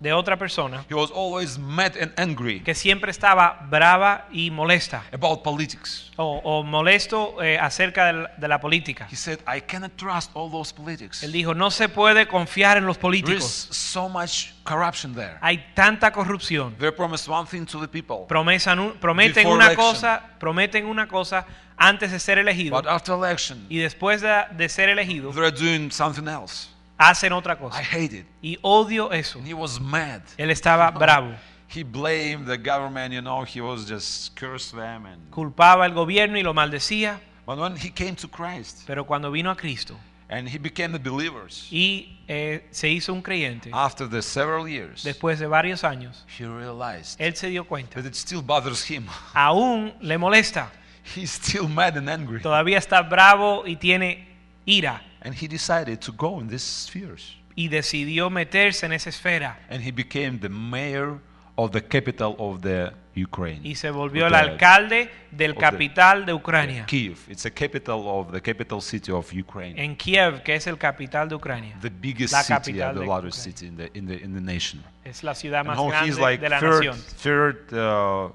Speaker 2: de otra persona
Speaker 1: He was always mad and angry
Speaker 2: que siempre estaba brava y molesta
Speaker 1: about politics.
Speaker 2: o, o molesto eh, acerca de la, de la política.
Speaker 1: He said, I cannot trust all those politics.
Speaker 2: Él dijo, no se puede confiar en los
Speaker 1: There is
Speaker 2: políticos.
Speaker 1: so much corruption there.
Speaker 2: Hay tanta corrupción.
Speaker 1: They promise one thing to the people,
Speaker 2: Promesan prometen una
Speaker 1: election.
Speaker 2: cosa, prometen una cosa antes de ser elegido
Speaker 1: but after election,
Speaker 2: y después de, de ser elegido
Speaker 1: they're doing something else.
Speaker 2: Hacen otra
Speaker 1: I
Speaker 2: cosa.
Speaker 1: hate it.
Speaker 2: Y odio eso.
Speaker 1: And he was mad.
Speaker 2: Él estaba (laughs) bravo.
Speaker 1: He blamed the government, you know, he was just cursed them. And
Speaker 2: Culpaba al gobierno y lo maldecía,
Speaker 1: but when he came to Christ
Speaker 2: pero cuando vino a Cristo
Speaker 1: and he became the believers,
Speaker 2: y eh, se hizo un creyente,
Speaker 1: after the several years,
Speaker 2: después de varios años,
Speaker 1: he realized
Speaker 2: él se dio cuenta.
Speaker 1: that it still bothers him. (laughs)
Speaker 2: Aún le molesta.
Speaker 1: He's still mad and angry.
Speaker 2: Todavía está bravo y tiene ira.
Speaker 1: And he decided to go in these spheres.
Speaker 2: Y decidió meterse en esa esfera.
Speaker 1: And he became the mayor of the capital of the Ukraine.
Speaker 2: Y se volvió el alcalde del capital de Ucrania.
Speaker 1: Kiev. It's the capital of the capital city of Ukraine.
Speaker 2: En Kiev, que es el capital de Ucrania.
Speaker 1: the biggest
Speaker 2: La
Speaker 1: city,
Speaker 2: capital
Speaker 1: the largest city in the in the in the nation.
Speaker 2: Es la ciudad más
Speaker 1: he's
Speaker 2: grande
Speaker 1: like
Speaker 2: de la
Speaker 1: third
Speaker 2: nación.
Speaker 1: third uh,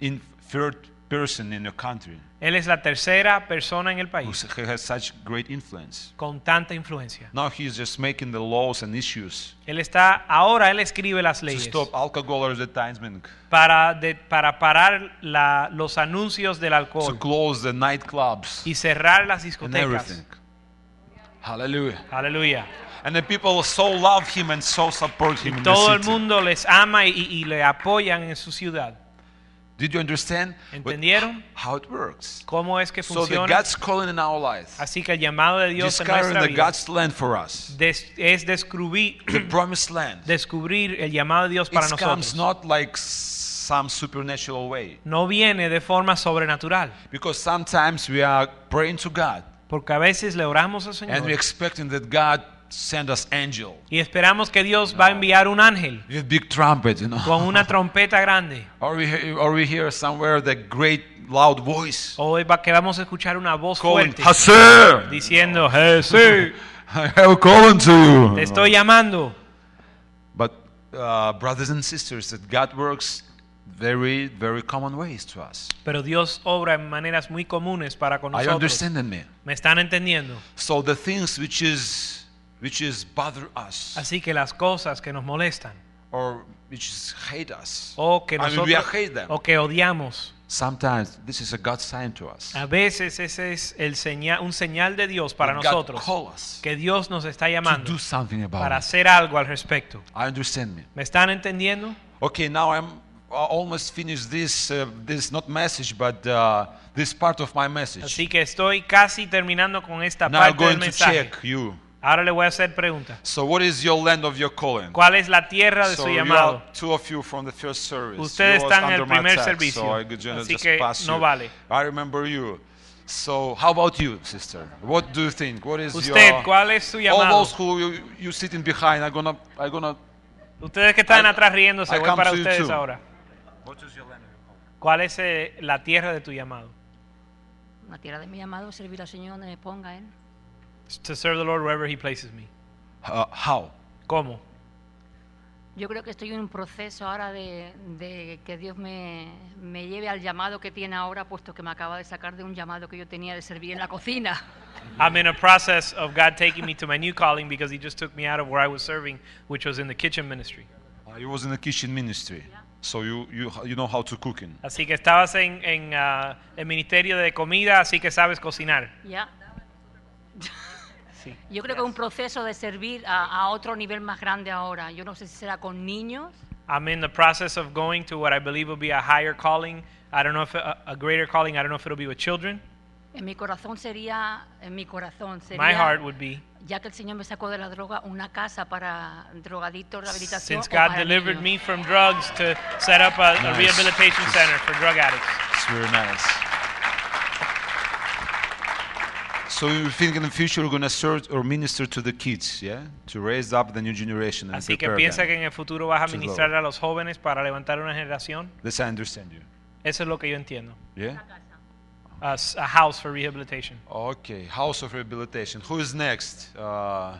Speaker 1: in third person in the country
Speaker 2: Él es la tercera persona en el país
Speaker 1: who has such great influence.
Speaker 2: con tanta influencia.
Speaker 1: Now he's just making the laws and issues
Speaker 2: Él está, ahora él escribe las
Speaker 1: to
Speaker 2: leyes
Speaker 1: stop alcohol advertisement,
Speaker 2: para, de- para parar la- los anuncios del
Speaker 1: to
Speaker 2: alcohol
Speaker 1: close the nightclubs
Speaker 2: y cerrar las
Speaker 1: and
Speaker 2: discotecas.
Speaker 1: everything. Hallelujah.
Speaker 2: Aleluya.
Speaker 1: And the people so love him and so support him in the
Speaker 2: Todo el
Speaker 1: city.
Speaker 2: mundo les ama y, y le apoyan en su ciudad.
Speaker 1: Did you understand
Speaker 2: ¿Entendieron?
Speaker 1: how it works?
Speaker 2: ¿Cómo es que funciona?
Speaker 1: So the? God's calling in our life,
Speaker 2: Así que el llamado de Dios en
Speaker 1: discovering
Speaker 2: nuestra
Speaker 1: the
Speaker 2: vida
Speaker 1: God's land for us,
Speaker 2: des- es descubrir,
Speaker 1: the promised land.
Speaker 2: descubrir el llamado de Dios para
Speaker 1: It comes not like some supernatural way.
Speaker 2: No viene de forma sobrenatural,
Speaker 1: Because sometimes we are praying to God
Speaker 2: porque a veces le oramos al
Speaker 1: and we're expecting that God send us angel
Speaker 2: y esperamos que Dios va a enviar un ángel
Speaker 1: with big trumpet, you know.
Speaker 2: con una (laughs) trompeta grande.
Speaker 1: or we hear, or we hear somewhere the great loud voice
Speaker 2: O va- que vamos a escuchar una voz
Speaker 1: calling,
Speaker 2: fuerte
Speaker 1: Hasir,
Speaker 2: diciendo, Jesús, (laughs)
Speaker 1: I have calling to you.
Speaker 2: te estoy llamando.
Speaker 1: But uh, brothers and sisters, that God works very, very common ways to us.
Speaker 2: Pero Dios obra en maneras muy comunes para con
Speaker 1: Are you
Speaker 2: nosotros.
Speaker 1: understanding me?
Speaker 2: ¿Me están entendiendo?
Speaker 1: So the things which is which is bother us
Speaker 2: Así que las cosas que nos molestan
Speaker 1: or which is hate us,
Speaker 2: o que
Speaker 1: I mean,
Speaker 2: nosotros
Speaker 1: we hate them.
Speaker 2: o que odiamos,
Speaker 1: sometimes this is a God sign to us.
Speaker 2: a veces ese es el señal, un señal de Dios para
Speaker 1: That
Speaker 2: nosotros
Speaker 1: God call us
Speaker 2: que Dios nos está
Speaker 1: to
Speaker 2: llamando
Speaker 1: do something about
Speaker 2: para
Speaker 1: it.
Speaker 2: hacer algo al respecto.
Speaker 1: I understand me.
Speaker 2: ¿Me están entendiendo?
Speaker 1: Okay, now I'm almost finished this, uh, this not message, but uh, this part of my message.
Speaker 2: Así que estoy casi terminando con esta
Speaker 1: now I'm
Speaker 2: parte del
Speaker 1: going to
Speaker 2: mensaje.
Speaker 1: check you.
Speaker 2: Ahora le voy a hacer preguntas.
Speaker 1: So, what is your land of your calling?
Speaker 2: ¿Cuál es la tierra de
Speaker 1: So,
Speaker 2: su llamado?
Speaker 1: are two of you from the first service.
Speaker 2: Ustedes están en el primer servicio.
Speaker 1: So I could just,
Speaker 2: Así que
Speaker 1: pass
Speaker 2: no
Speaker 1: you.
Speaker 2: vale.
Speaker 1: I remember you. So, how about you, sister? What do you think? What is
Speaker 2: Usted,
Speaker 1: your
Speaker 2: ¿cuál es su
Speaker 1: all
Speaker 2: llamado?
Speaker 1: those who you, you sitting behind? I'm gonna, I'm gonna.
Speaker 2: Ustedes que están
Speaker 1: I-
Speaker 2: atrás riéndose,
Speaker 1: I
Speaker 2: voy
Speaker 1: come
Speaker 2: para ustedes
Speaker 1: too.
Speaker 2: ahora.
Speaker 1: What is your land of your calling?
Speaker 2: ¿Cuál es eh, la tierra de tu llamado?
Speaker 5: La tierra de mi llamado, servir al Señor donde me ponga Él.
Speaker 2: To serve the Lord wherever He places me.
Speaker 1: Uh, how?
Speaker 2: ¿Cómo?
Speaker 5: Yo creo que estoy en un proceso ahora de, de que Dios me, me lleve al llamado que tiene ahora, puesto que me acaba de sacar de un llamado que yo tenía de servir en la cocina. (laughs)
Speaker 2: I'm in a process of God taking me to my new calling because He just took me out of where I was serving, which was in the kitchen ministry.
Speaker 1: Uh, you was in the kitchen ministry, so you, you, you know how to cooking.
Speaker 2: Así que estabas en, en ah, el ministerio de comida, así que sabes cocinar.
Speaker 5: ¿Ya? (laughs)
Speaker 2: Sí.
Speaker 5: Yo creo que es un proceso de servir a, a otro nivel más grande ahora. Yo no sé si será con niños,
Speaker 2: I'm in the process of going to what I believe will be a higher calling. I don't know if a, a greater calling. I don't know if it'll be with children.
Speaker 5: en mi corazón sería, en mi corazón sería,
Speaker 2: My heart would be,
Speaker 5: ya que el Señor me sacó de la droga, una casa para drogadictos, rehabilitación.
Speaker 2: since
Speaker 5: o
Speaker 2: God delivered
Speaker 5: niños.
Speaker 2: me from drugs, to set up a, a
Speaker 1: Nice.
Speaker 2: rehabilitation center for drug addicts.
Speaker 1: It's very nice. So you think in the future you're going to serve or minister to the kids, yeah? To raise up the new generation and
Speaker 2: Así que
Speaker 1: prepare
Speaker 2: piensa
Speaker 1: them.
Speaker 2: que en el futuro vas a
Speaker 1: to
Speaker 2: ministrar
Speaker 1: grow.
Speaker 2: a los jóvenes para levantar una generación.
Speaker 1: This I understand you.
Speaker 2: Eso es lo que yo entiendo.
Speaker 1: Yeah?
Speaker 2: A house for rehabilitation.
Speaker 1: Okay, House of Rehabilitation. Who is next? Uh,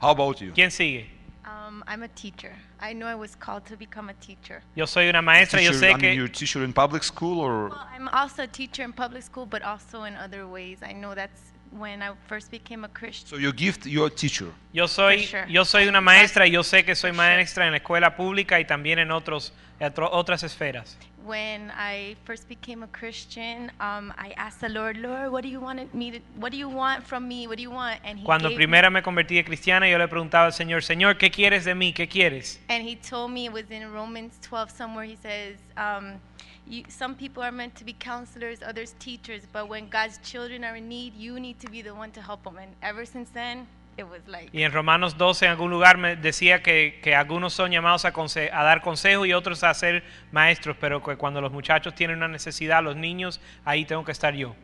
Speaker 1: how about you?
Speaker 2: ¿Quién sigue?
Speaker 6: Um, I'm a teacher. I know I was called to become a teacher.
Speaker 2: Yo soy una maestra. Yo
Speaker 1: Teacher,
Speaker 2: sé
Speaker 1: I mean, you're a teacher in public school or
Speaker 6: Well, I'm also a teacher in public school, but also in other ways. I know that's when I first became a Christian.
Speaker 1: so your gift you're a teacher.
Speaker 2: yo soy
Speaker 6: sure.
Speaker 2: yo soy una maestra y yo sé que soy
Speaker 6: For sure.
Speaker 2: maestra en la escuela pública y también en otros otro- otras esferas.
Speaker 6: When I first became a Christian, um, I asked the Lord, Lord, what do you want me to, what do you want from me? What do you want? And he
Speaker 2: Cuando
Speaker 6: gave
Speaker 2: primera
Speaker 6: me,
Speaker 2: me convertí de cristiana, yo le preguntaba al Señor, Señor, ¿qué quieres de mí? ¿Qué quieres?
Speaker 6: and he told me it was in Romans 12 somewhere. He says, um, you, some people are meant to be counselors, others teachers, but when God's children are in need, you need to be the one to help them. And ever since then, it was like
Speaker 2: Y en Romanos 12 en algún lugar me decía que, que algunos son llamados a, conse- a dar consejo y otros a ser maestros, pero que cuando los muchachos tienen una necesidad, los niños, ahí tengo que estar yo.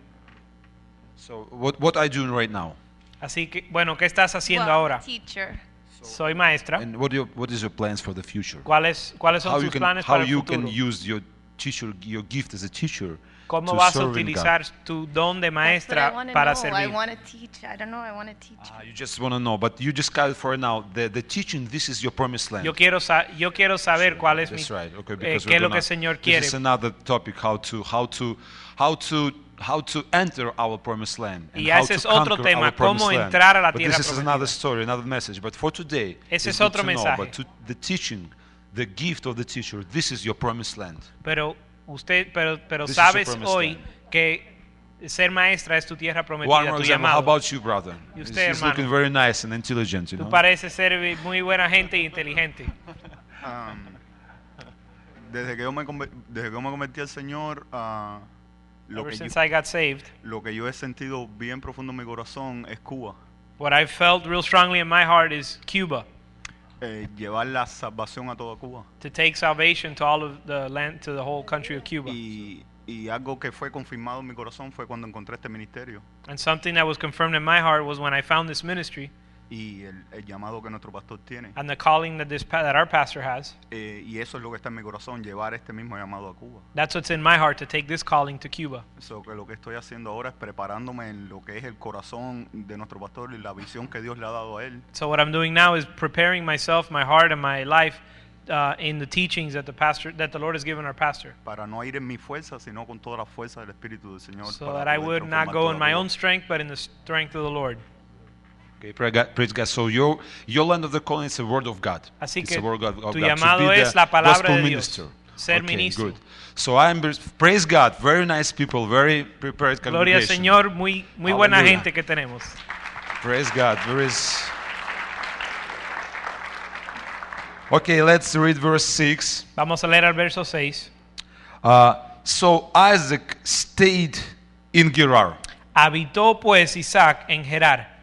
Speaker 1: So what what I doing right now?
Speaker 2: Así que, bueno, ¿qué estás haciendo
Speaker 6: well,
Speaker 2: ahora?
Speaker 6: teacher.
Speaker 2: Soy maestra.
Speaker 1: And what do you, what is your plans for the future?
Speaker 2: ¿Cuáles, cuáles son
Speaker 1: How you
Speaker 2: tus
Speaker 1: can
Speaker 2: planes
Speaker 1: how
Speaker 2: para el
Speaker 1: you
Speaker 2: futuro?
Speaker 1: can use your teacher your gift as a teacher
Speaker 2: ¿Cómo
Speaker 1: to
Speaker 2: vas a
Speaker 1: serve in God?
Speaker 2: utilizar tu don de
Speaker 6: That's what I
Speaker 2: maestra
Speaker 6: wanna
Speaker 2: para
Speaker 6: know. I want to teach. I don't know. I want to teach.
Speaker 1: Ah, you just want to know, but you just got it for now. The the teaching. This is your promised land.
Speaker 2: Yo quiero, sa- yo quiero saber cuál es mi,
Speaker 1: That's right. Okay,
Speaker 2: eh,
Speaker 1: because
Speaker 2: qué es
Speaker 1: we're
Speaker 2: lo
Speaker 1: gonna-
Speaker 2: que el Señor
Speaker 1: This is another topic. How to how to how to how to enter our promised land. and
Speaker 2: Y
Speaker 1: how
Speaker 2: ese
Speaker 1: to
Speaker 2: es otro
Speaker 1: conquer
Speaker 2: tema,
Speaker 1: our promised
Speaker 2: cómo
Speaker 1: land.
Speaker 2: entrar a la
Speaker 1: But
Speaker 2: tierra
Speaker 1: this is
Speaker 2: prometida.
Speaker 1: another story, another message. But for today,
Speaker 2: Ese
Speaker 1: it's
Speaker 2: es
Speaker 1: good
Speaker 2: otro
Speaker 1: to know,
Speaker 2: mensaje.
Speaker 1: but to the teaching, the gift of the teacher. This is your promised land.
Speaker 2: Pero usted, pero, pero
Speaker 1: This is your
Speaker 2: sabes
Speaker 1: promised
Speaker 2: hoy
Speaker 1: land.
Speaker 2: que ser maestra es tu tierra
Speaker 1: One
Speaker 2: prometida,
Speaker 1: more
Speaker 2: tu
Speaker 1: example. How
Speaker 2: llamado.
Speaker 1: about you, brother?
Speaker 2: Y
Speaker 1: He's-
Speaker 2: usted,
Speaker 1: he's
Speaker 2: hermano.
Speaker 1: looking very nice and intelligent. You
Speaker 2: Tú
Speaker 1: know.
Speaker 2: pareces ser muy buena gente e inteligente.
Speaker 7: Um, desde, que yo me, conver- desde que yo me convertí al Señor, ah, lo,
Speaker 2: Ever
Speaker 7: que yo,
Speaker 2: I got saved,
Speaker 7: lo que yo he sentido bien profundo en mi corazón es Cuba.
Speaker 2: what I felt real strongly in my heart is Cuba.
Speaker 7: Eh, llevar la salvación a toda Cuba.
Speaker 2: To take salvation to all of the land, to the whole country of Cuba.
Speaker 7: Y, y algo que fue confirmado en mi corazón fue cuando encontré este ministerio
Speaker 2: And something that was confirmed in my heart was when I found this ministry
Speaker 7: y el, el llamado que nuestro pastor tiene.
Speaker 2: and the calling that this that our pastor has.
Speaker 7: Eh, y eso es lo que está en mi corazón, llevar este mismo llamado a Cuba.
Speaker 2: That's what's in my heart to take this calling to Cuba.
Speaker 7: So, que lo que estoy haciendo ahora es preparándome en lo que es el corazón de nuestro pastor y la visión que Dios le ha dado a él
Speaker 2: So what I'm doing now is preparing myself, my heart, and my life uh, in the teachings that the pastor, that the Lord has given our pastor,
Speaker 7: para no ir en mi fuerza, sino con toda la fuerza del Espíritu del Señor.
Speaker 2: so that I would not go in my own strength, but in the strength of the Lord.
Speaker 1: Okay, praise God. Praise God. So your your land of the calling is the word of God.
Speaker 2: Así
Speaker 1: it's
Speaker 2: que
Speaker 1: the word of, of
Speaker 2: tu
Speaker 1: God.
Speaker 2: llamado
Speaker 1: be
Speaker 2: es la palabra de Dios.
Speaker 1: minister.
Speaker 2: Ser
Speaker 1: okay,
Speaker 2: ministro.
Speaker 1: good. So I'm praise God. Very nice people. Very prepared
Speaker 2: Gloria al. Señor, muy muy buena
Speaker 1: Hallelujah.
Speaker 2: gente que tenemos.
Speaker 1: Praise God. There is. Okay, let's read verse 6.
Speaker 2: Vamos a leer el verso 6.
Speaker 1: Uh, so Isaac stayed in Gerar.
Speaker 2: Habitó pues Isaac en Gerar.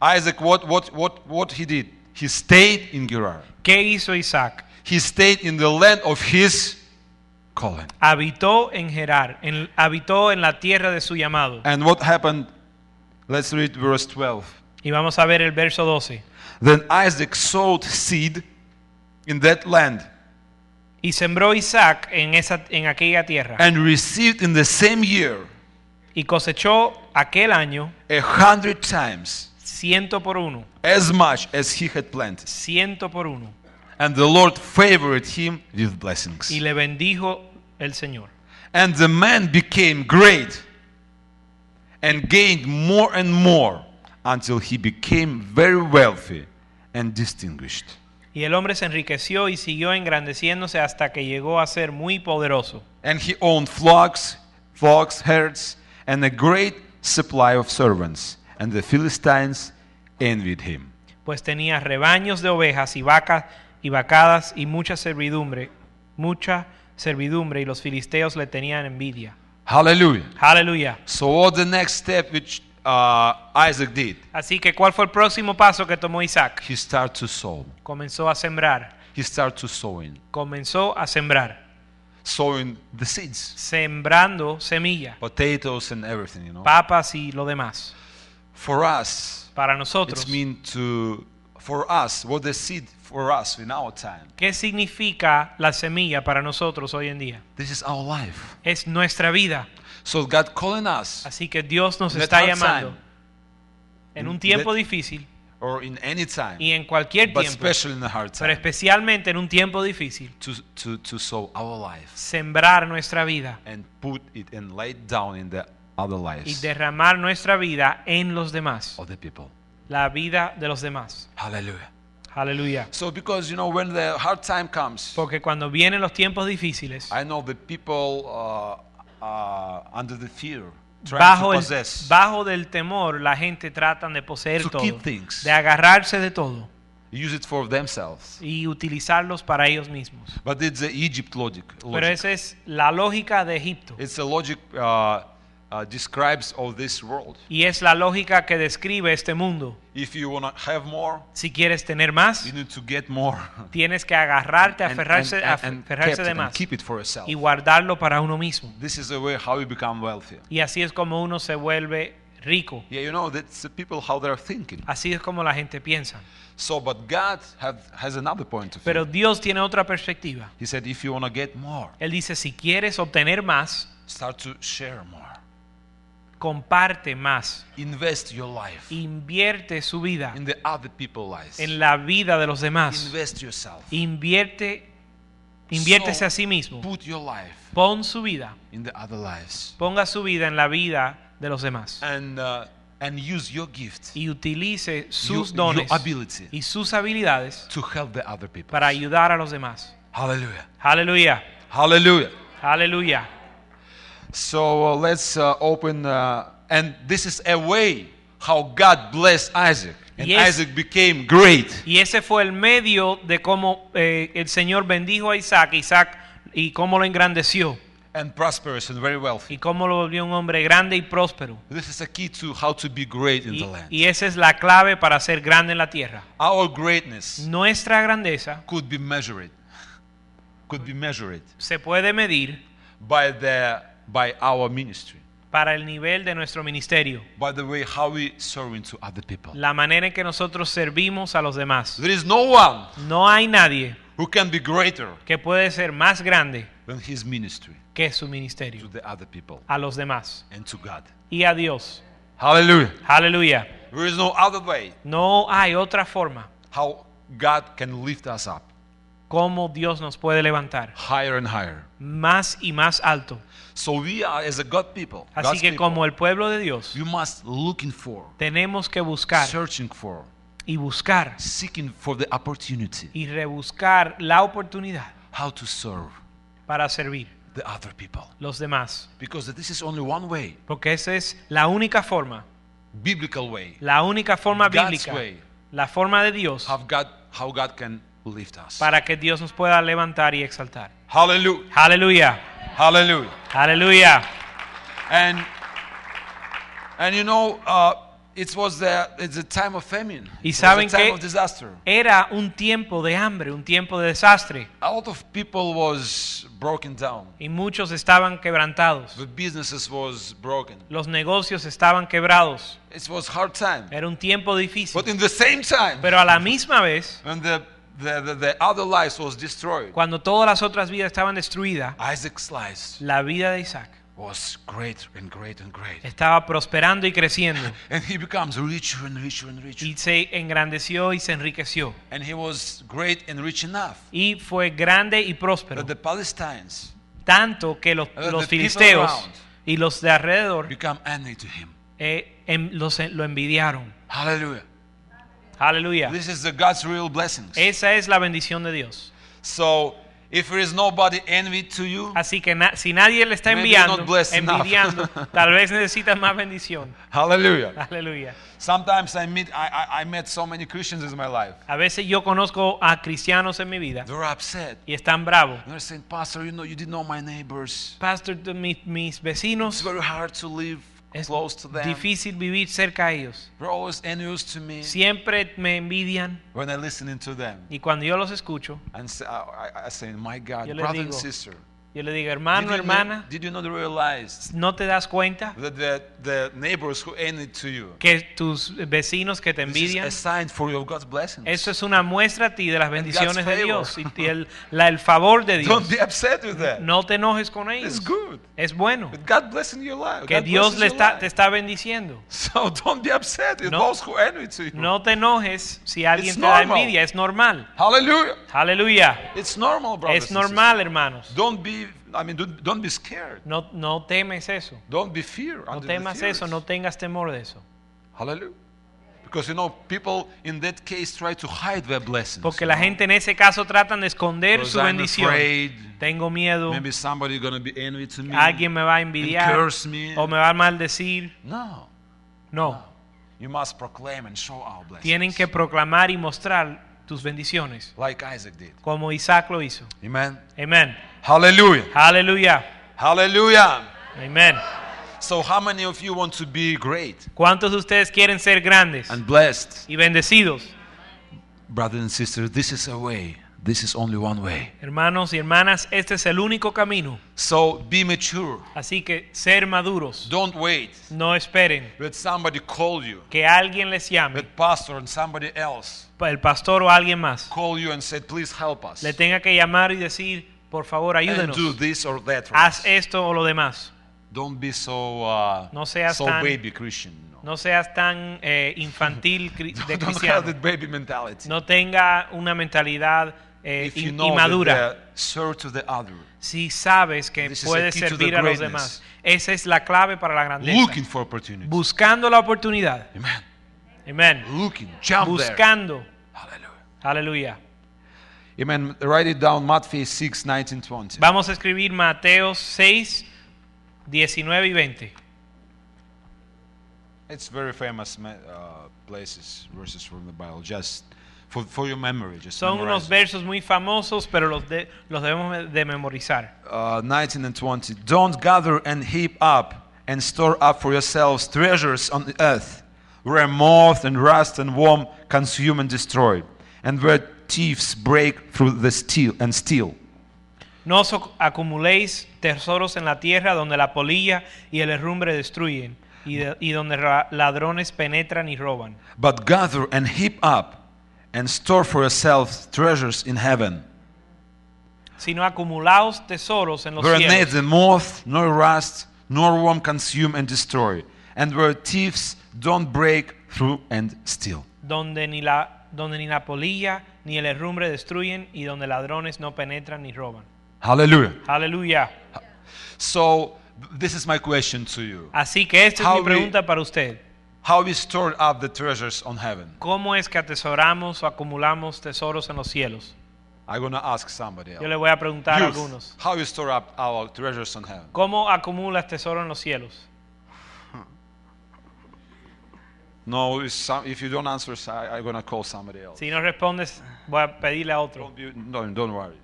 Speaker 1: Isaac, what, what, what, what he did? He stayed in Gerar.
Speaker 2: ¿Qué hizo Isaac?
Speaker 1: He stayed in the land of his calling.
Speaker 2: Habitó en Gerar, en- habitó en la tierra de su llamado.
Speaker 1: And what happened? Let's read verse 12.
Speaker 2: Y vamos a ver el verso 12.
Speaker 1: Then Isaac sowed seed in that land
Speaker 2: Y sembró Isaac en, esa, en aquella tierra.
Speaker 1: and received in the same year
Speaker 2: Y cosechó aquel año
Speaker 1: a hundred times
Speaker 2: ciento por uno.
Speaker 1: as much as he had planted.
Speaker 2: Ciento por uno.
Speaker 1: And the Lord favored him with blessings.
Speaker 2: Y le bendijo el Señor.
Speaker 1: And the man became great and gained more and more until he became very wealthy and distinguished.
Speaker 2: Y el hombre se enriqueció y siguió engrandeciéndose hasta que llegó a ser muy poderoso.
Speaker 1: And he owned flocks, flocks, herds, and a great supply of servants. And the Philistines envied him.
Speaker 2: Pues tenía rebaños de ovejas y vacas y vacadas y mucha servidumbre, mucha servidumbre y los filisteos le tenían envidia.
Speaker 1: Hallelujah.
Speaker 2: Aleluya.
Speaker 1: So, what the next step which uh, Isaac did?
Speaker 2: Así que ¿cuál fue el próximo paso que tomó Isaac?
Speaker 1: He started to sow.
Speaker 2: Comenzó a sembrar,
Speaker 1: He started to sowing,
Speaker 2: comenzó a sembrar,
Speaker 1: sowing the seeds,
Speaker 2: sembrando semilla,
Speaker 1: potatoes and everything. You know.
Speaker 2: papas y lo demás.
Speaker 1: For us,
Speaker 2: Para nosotros,
Speaker 1: It's mean to for us what the seed for us in our time.
Speaker 2: ¿qué significa la semilla para nosotros hoy en día?
Speaker 1: This is our life.
Speaker 2: Es nuestra vida.
Speaker 1: So God calling us
Speaker 2: Así que Dios nos está llamando
Speaker 1: time.
Speaker 2: en un tiempo difícil
Speaker 1: or in any time,
Speaker 2: y en cualquier
Speaker 1: but
Speaker 2: tiempo,
Speaker 1: in a hard
Speaker 2: pero
Speaker 1: time,
Speaker 2: especialmente en un tiempo difícil,
Speaker 1: to, to, to sow our life
Speaker 2: sembrar nuestra vida
Speaker 1: and put it and lay it down in the other
Speaker 2: y
Speaker 1: lives
Speaker 2: derramar nuestra vida en los demás,
Speaker 1: of the people.
Speaker 2: la vida de los demás.
Speaker 1: Hallelujah.
Speaker 2: Aleluya.
Speaker 1: So because you know when the hard time comes,
Speaker 2: Porque cuando vienen los tiempos difíciles,
Speaker 1: I know the people uh, uh, under the fear
Speaker 2: bajo,
Speaker 1: to
Speaker 2: el, bajo del temor, la gente tratan de poseer
Speaker 1: To
Speaker 2: todo,
Speaker 1: keep things.
Speaker 2: de agarrarse de todo
Speaker 1: use it for themselves.
Speaker 2: y utilizarlos para ellos mismos.
Speaker 1: But it's the Egypt logic.
Speaker 2: Pero
Speaker 1: logic.
Speaker 2: esa es la lógica de Egipto.
Speaker 1: It's a logic uh, uh, describes of this world.
Speaker 2: Y es la lógica que describe este mundo.
Speaker 1: If you want to have more,
Speaker 2: Si quieres tener más,
Speaker 1: you need to get more. (laughs)
Speaker 2: tienes que agarrarte,
Speaker 1: And-
Speaker 2: aferrarse,
Speaker 1: and- and- and
Speaker 2: aferrarse de más
Speaker 1: keep it for yourself.
Speaker 2: y guardarlo para uno mismo.
Speaker 1: This is the way how you become wealthy.
Speaker 2: Y así es como uno se vuelve rico.
Speaker 1: Yeah, you know that's the people how they're thinking.
Speaker 2: Así es como la gente piensa.
Speaker 1: So, but God have, has another point of
Speaker 2: Pero. Dios tiene otra perspectiva.
Speaker 1: He said, if you want to get more,
Speaker 2: Él dice, si quieres obtener más,
Speaker 1: start to share more,
Speaker 2: comparte más.
Speaker 1: invest your life
Speaker 2: Invierte su vida
Speaker 1: in the other people's lives.
Speaker 2: en la vida de los demás.
Speaker 1: Invest yourself.
Speaker 2: Invierte, inviértese
Speaker 1: So,
Speaker 2: a sí mismo.
Speaker 1: Put your life
Speaker 2: Pon su vida,
Speaker 1: in the other lives.
Speaker 2: ponga su vida en la vida de los demás.
Speaker 1: and uh, and use your gift
Speaker 2: Y utilice
Speaker 1: your,
Speaker 2: sus
Speaker 1: your
Speaker 2: dones
Speaker 1: ability
Speaker 2: y sus habilidades
Speaker 1: to help the other people
Speaker 2: para ayudar a los demás.
Speaker 1: hallelujah
Speaker 2: Aleluya,
Speaker 1: hallelujah
Speaker 2: aleluya.
Speaker 1: So uh, let's uh, open uh, and this is a way how god blessed isaac. And isaac became great.
Speaker 2: Y ese fue el medio de cómo eh, el Señor bendijo a Isaac, Isaac y cómo lo engrandeció.
Speaker 1: And prosperous and very wealthy.
Speaker 2: Y cómo lo volvió un hombre grande y próspero.
Speaker 1: this is a key to how to be great in
Speaker 2: Y,
Speaker 1: the land.
Speaker 2: y esa es la clave para ser grande en la tierra.
Speaker 1: our greatness
Speaker 2: Nuestra grandeza
Speaker 1: could be measured could be measured
Speaker 2: se puede medir
Speaker 1: by the by our ministry
Speaker 2: para el nivel de nuestro ministerio,
Speaker 1: by the way how we serving to other people
Speaker 2: la manera en que nosotros servimos a los demás.
Speaker 1: there is no one
Speaker 2: No hay nadie
Speaker 1: who can be greater
Speaker 2: que puede ser más grande
Speaker 1: than his ministry
Speaker 2: que su ministerio to
Speaker 1: the other people
Speaker 2: a los demás
Speaker 1: and to God.
Speaker 2: y a Dios.
Speaker 1: Hallelujah.
Speaker 2: Aleluya.
Speaker 1: There is no other way
Speaker 2: No hay otra forma
Speaker 1: how God can lift us up
Speaker 2: como Dios nos puede levantar
Speaker 1: higher and higher.
Speaker 2: más y más alto.
Speaker 1: So we are as a God people,
Speaker 2: Así
Speaker 1: God's
Speaker 2: que
Speaker 1: people,
Speaker 2: como el pueblo de Dios
Speaker 1: we must looking for,
Speaker 2: tenemos que buscar
Speaker 1: searching for,
Speaker 2: y buscar
Speaker 1: seeking for the opportunity
Speaker 2: y rebuscar la oportunidad
Speaker 1: how to serve
Speaker 2: para servir
Speaker 1: the other people.
Speaker 2: los demás.
Speaker 1: Because this is only one way,
Speaker 2: Porque esa es la única forma,
Speaker 1: biblical way,
Speaker 2: la única forma
Speaker 1: God's
Speaker 2: bíblica,
Speaker 1: way.
Speaker 2: la forma de Dios
Speaker 1: how God how God can.
Speaker 2: Para que Dios nos pueda levantar y exaltar.
Speaker 1: Hallelujah.
Speaker 2: Aleluya,
Speaker 1: Hallelujah.
Speaker 2: aleluya.
Speaker 1: And and you know, uh, it was the it's a time of famine.
Speaker 2: Y
Speaker 1: It was
Speaker 2: saben
Speaker 1: a time
Speaker 2: que-
Speaker 1: of disaster.
Speaker 2: Era un tiempo de hambre, un tiempo de desastre
Speaker 1: A lot of people was broken down.
Speaker 2: y muchos estaban quebrantados.
Speaker 1: The businesses was broken.
Speaker 2: Los negocios estaban quebrados.
Speaker 1: It was hard time.
Speaker 2: Era un tiempo difícil.
Speaker 1: But in the same time,
Speaker 2: Pero a la misma vez,
Speaker 1: when the the, the, the other lives was destroyed,
Speaker 2: cuando todas las otras vidas estaban destruidas,
Speaker 1: Isaac's life
Speaker 2: la vida de Isaac
Speaker 1: was great and great and great.
Speaker 2: estaba prosperando y creciendo (laughs)
Speaker 1: And he becomes richer and richer and richer.
Speaker 2: y se engrandeció y se enriqueció.
Speaker 1: And he was great and rich enough
Speaker 2: Y fue grande y próspero.
Speaker 1: that the Palestinians
Speaker 2: Tanto que los,
Speaker 1: Uh,
Speaker 2: los
Speaker 1: people
Speaker 2: filisteos
Speaker 1: around.
Speaker 2: y los de alrededor
Speaker 1: become enemy to him.
Speaker 2: eh, em- los- lo envidiaron.
Speaker 1: Hallelujah.
Speaker 2: Aleluya.
Speaker 1: This is the God's real blessings.
Speaker 2: Esa es la bendición de Dios.
Speaker 1: So if there is nobody envy to you,
Speaker 2: Así que na- si nadie le está enviando,
Speaker 1: not blessed enough.
Speaker 2: envidiando, (laughs) tal vez necesitas más bendición.
Speaker 1: hallelujah.
Speaker 2: Aleluya.
Speaker 1: Sometimes I meet I, I, I met so many Christians in my life.
Speaker 2: A veces yo conozco a cristianos en mi vida
Speaker 1: They're upset.
Speaker 2: y están bravos.
Speaker 1: They're saying, Pastor, you know, you didn't know my neighbors.
Speaker 2: Pastor, de mi- mis
Speaker 1: It's very hard to live
Speaker 2: es
Speaker 1: close to them.
Speaker 2: difícil vivir cerca a ellos.
Speaker 1: They're always envious to me
Speaker 2: Siempre me envidian
Speaker 1: when I listen to them.
Speaker 2: y cuando yo los escucho,
Speaker 1: And say, I, I, say, my God,
Speaker 2: Yo le
Speaker 1: brother and
Speaker 2: digo,
Speaker 1: sister,
Speaker 2: yo le digo,
Speaker 1: did
Speaker 2: hermano,
Speaker 1: you,
Speaker 2: hermana,
Speaker 1: not, did you not realize
Speaker 2: ¿no te das cuenta
Speaker 1: that the, the neighbors who envy to you
Speaker 2: que tus vecinos que te
Speaker 1: this is
Speaker 2: envidian,
Speaker 1: a sign for God's blessings?
Speaker 2: eso es una muestra a ti de las bendiciones de. Dios y el, la- el favor de Dios?
Speaker 1: Don't be upset with that.
Speaker 2: No te enojes con ellos.
Speaker 1: It's good.
Speaker 2: Es bueno
Speaker 1: But God blessing your life.
Speaker 2: que
Speaker 1: God
Speaker 2: Dios
Speaker 1: blesses
Speaker 2: le
Speaker 1: your
Speaker 2: está,
Speaker 1: life.
Speaker 2: te está bendiciendo.
Speaker 1: So (laughs) don't be upset with
Speaker 2: No.
Speaker 1: those who envy to you.
Speaker 2: No te enojes si alguien
Speaker 1: It's
Speaker 2: te da
Speaker 1: normal.
Speaker 2: envidia, es normal.
Speaker 1: Hallelujah. It's normal, brothers.
Speaker 2: Es normal, hermanos.
Speaker 1: sisters. Don't be, I mean, don't, don't be scared.
Speaker 2: No, no temes eso.
Speaker 1: Don't be fear.
Speaker 2: No
Speaker 1: under the
Speaker 2: temas
Speaker 1: fears.
Speaker 2: eso, no tengas temor de eso.
Speaker 1: Hallelujah. Because you know, people in that case try to hide their blessings.
Speaker 2: Porque la gente en ese caso tratan de esconder
Speaker 1: Because
Speaker 2: su
Speaker 1: I'm
Speaker 2: bendición.
Speaker 1: afraid
Speaker 2: Tengo miedo,
Speaker 1: maybe somebody gonna be envy to me.
Speaker 2: alguien me va a envidiar
Speaker 1: curse me.
Speaker 2: o me va a maldecir.
Speaker 1: No.
Speaker 2: No,
Speaker 1: You must proclaim and show our blessings.
Speaker 2: tienen que proclamar y mostrar tus bendiciones,
Speaker 1: like Isaac did.
Speaker 2: como Isaac lo hizo.
Speaker 1: Amen.
Speaker 2: Amén.
Speaker 1: Hallelujah.
Speaker 2: Hallelujah.
Speaker 1: Hallelujah.
Speaker 2: Amén.
Speaker 1: So how many of you want to be great
Speaker 2: ¿Cuántos de ustedes quieren ser grandes
Speaker 1: and blessed?
Speaker 2: y bendecidos?
Speaker 1: Brothers and sisters, this is a way. This is only one way.
Speaker 2: Hermanos y hermanas, este es el único camino.
Speaker 1: So be mature.
Speaker 2: Así que ser maduros.
Speaker 1: Don't wait.
Speaker 2: No esperen
Speaker 1: Let somebody call you.
Speaker 2: que alguien les llame,
Speaker 1: Let pastor and somebody else
Speaker 2: el pastor o alguien más,
Speaker 1: call you and say, please help us.
Speaker 2: le tenga que llamar y decir, por favor,
Speaker 1: and
Speaker 2: ayúdenos.
Speaker 1: do this or that. for
Speaker 2: Haz
Speaker 1: us.
Speaker 2: esto o lo demás.
Speaker 1: Don't be so uh,
Speaker 2: No seas
Speaker 1: so
Speaker 2: tan-
Speaker 1: baby Christian. No.
Speaker 2: No seas tan eh, infantil (laughs) cri- de
Speaker 1: Don't have
Speaker 2: cristiano.
Speaker 1: that baby mentality.
Speaker 2: No tenga una mentalidad eh,
Speaker 1: if you
Speaker 2: in-
Speaker 1: know
Speaker 2: inmadura.
Speaker 1: that the serve to the other,
Speaker 2: Si sabes que
Speaker 1: This
Speaker 2: puedes servir a los demás. Esa es la clave para la grandeza.
Speaker 1: looking for opportunities.
Speaker 2: Buscando la oportunidad.
Speaker 1: Amen.
Speaker 2: Amén.
Speaker 1: Looking, jump there.
Speaker 2: Buscando.
Speaker 1: Hallelujah. Amen. Write it down. Matthew 6, 19, 20.
Speaker 2: Vamos a escribir Mateo 6, 19 y 20.
Speaker 1: It's very famous uh, places, verses from the Bible. Just for, for your memory. Just
Speaker 2: Son unos
Speaker 1: it.
Speaker 2: versos muy famosos, pero los, de- los debemos de memorizar.
Speaker 1: uh, 19 and 20. Don't gather and heap up and store up for yourselves treasures on the earth, where moth and rust and worm consume and destroy, and where thieves break through the steel and steal.
Speaker 2: No os acumuléis tesoros en la tierra donde la polilla y el herrumbre destruyen y, de- y donde ladrones penetran y roban.
Speaker 1: But gather and heap up and store for yourselves treasures in heaven,
Speaker 2: Sino acumulaos tesoros en los
Speaker 1: where
Speaker 2: cielos,
Speaker 1: neither moth nor rust nor worm consume and destroy, and where thieves don't break through and steal.
Speaker 2: donde ni la donde ni la polilla ni el herrumbre destruyen y donde ladrones no penetran ni roban.
Speaker 1: Hallelujah.
Speaker 2: Aleluya.
Speaker 1: So, this is my question to you.
Speaker 2: Así que esta es
Speaker 1: How
Speaker 2: mi
Speaker 1: we-
Speaker 2: pregunta para usted.
Speaker 1: How we stored up the treasures on heaven?
Speaker 2: ¿Cómo es que atesoramos o acumulamos tesoros en los cielos?
Speaker 1: I'm to ask somebody else.
Speaker 2: Yo le voy a preguntar a
Speaker 1: Youth,
Speaker 2: algunos.
Speaker 1: how you store up our treasures on heaven?
Speaker 2: ¿Cómo acumulas tesoro en los cielos?
Speaker 1: No, if, some, if you don't answer, I, I'm gonna call somebody else.
Speaker 2: Si no respondes, voy a pedirle a otro.
Speaker 1: Don't, be, don't, don't worry.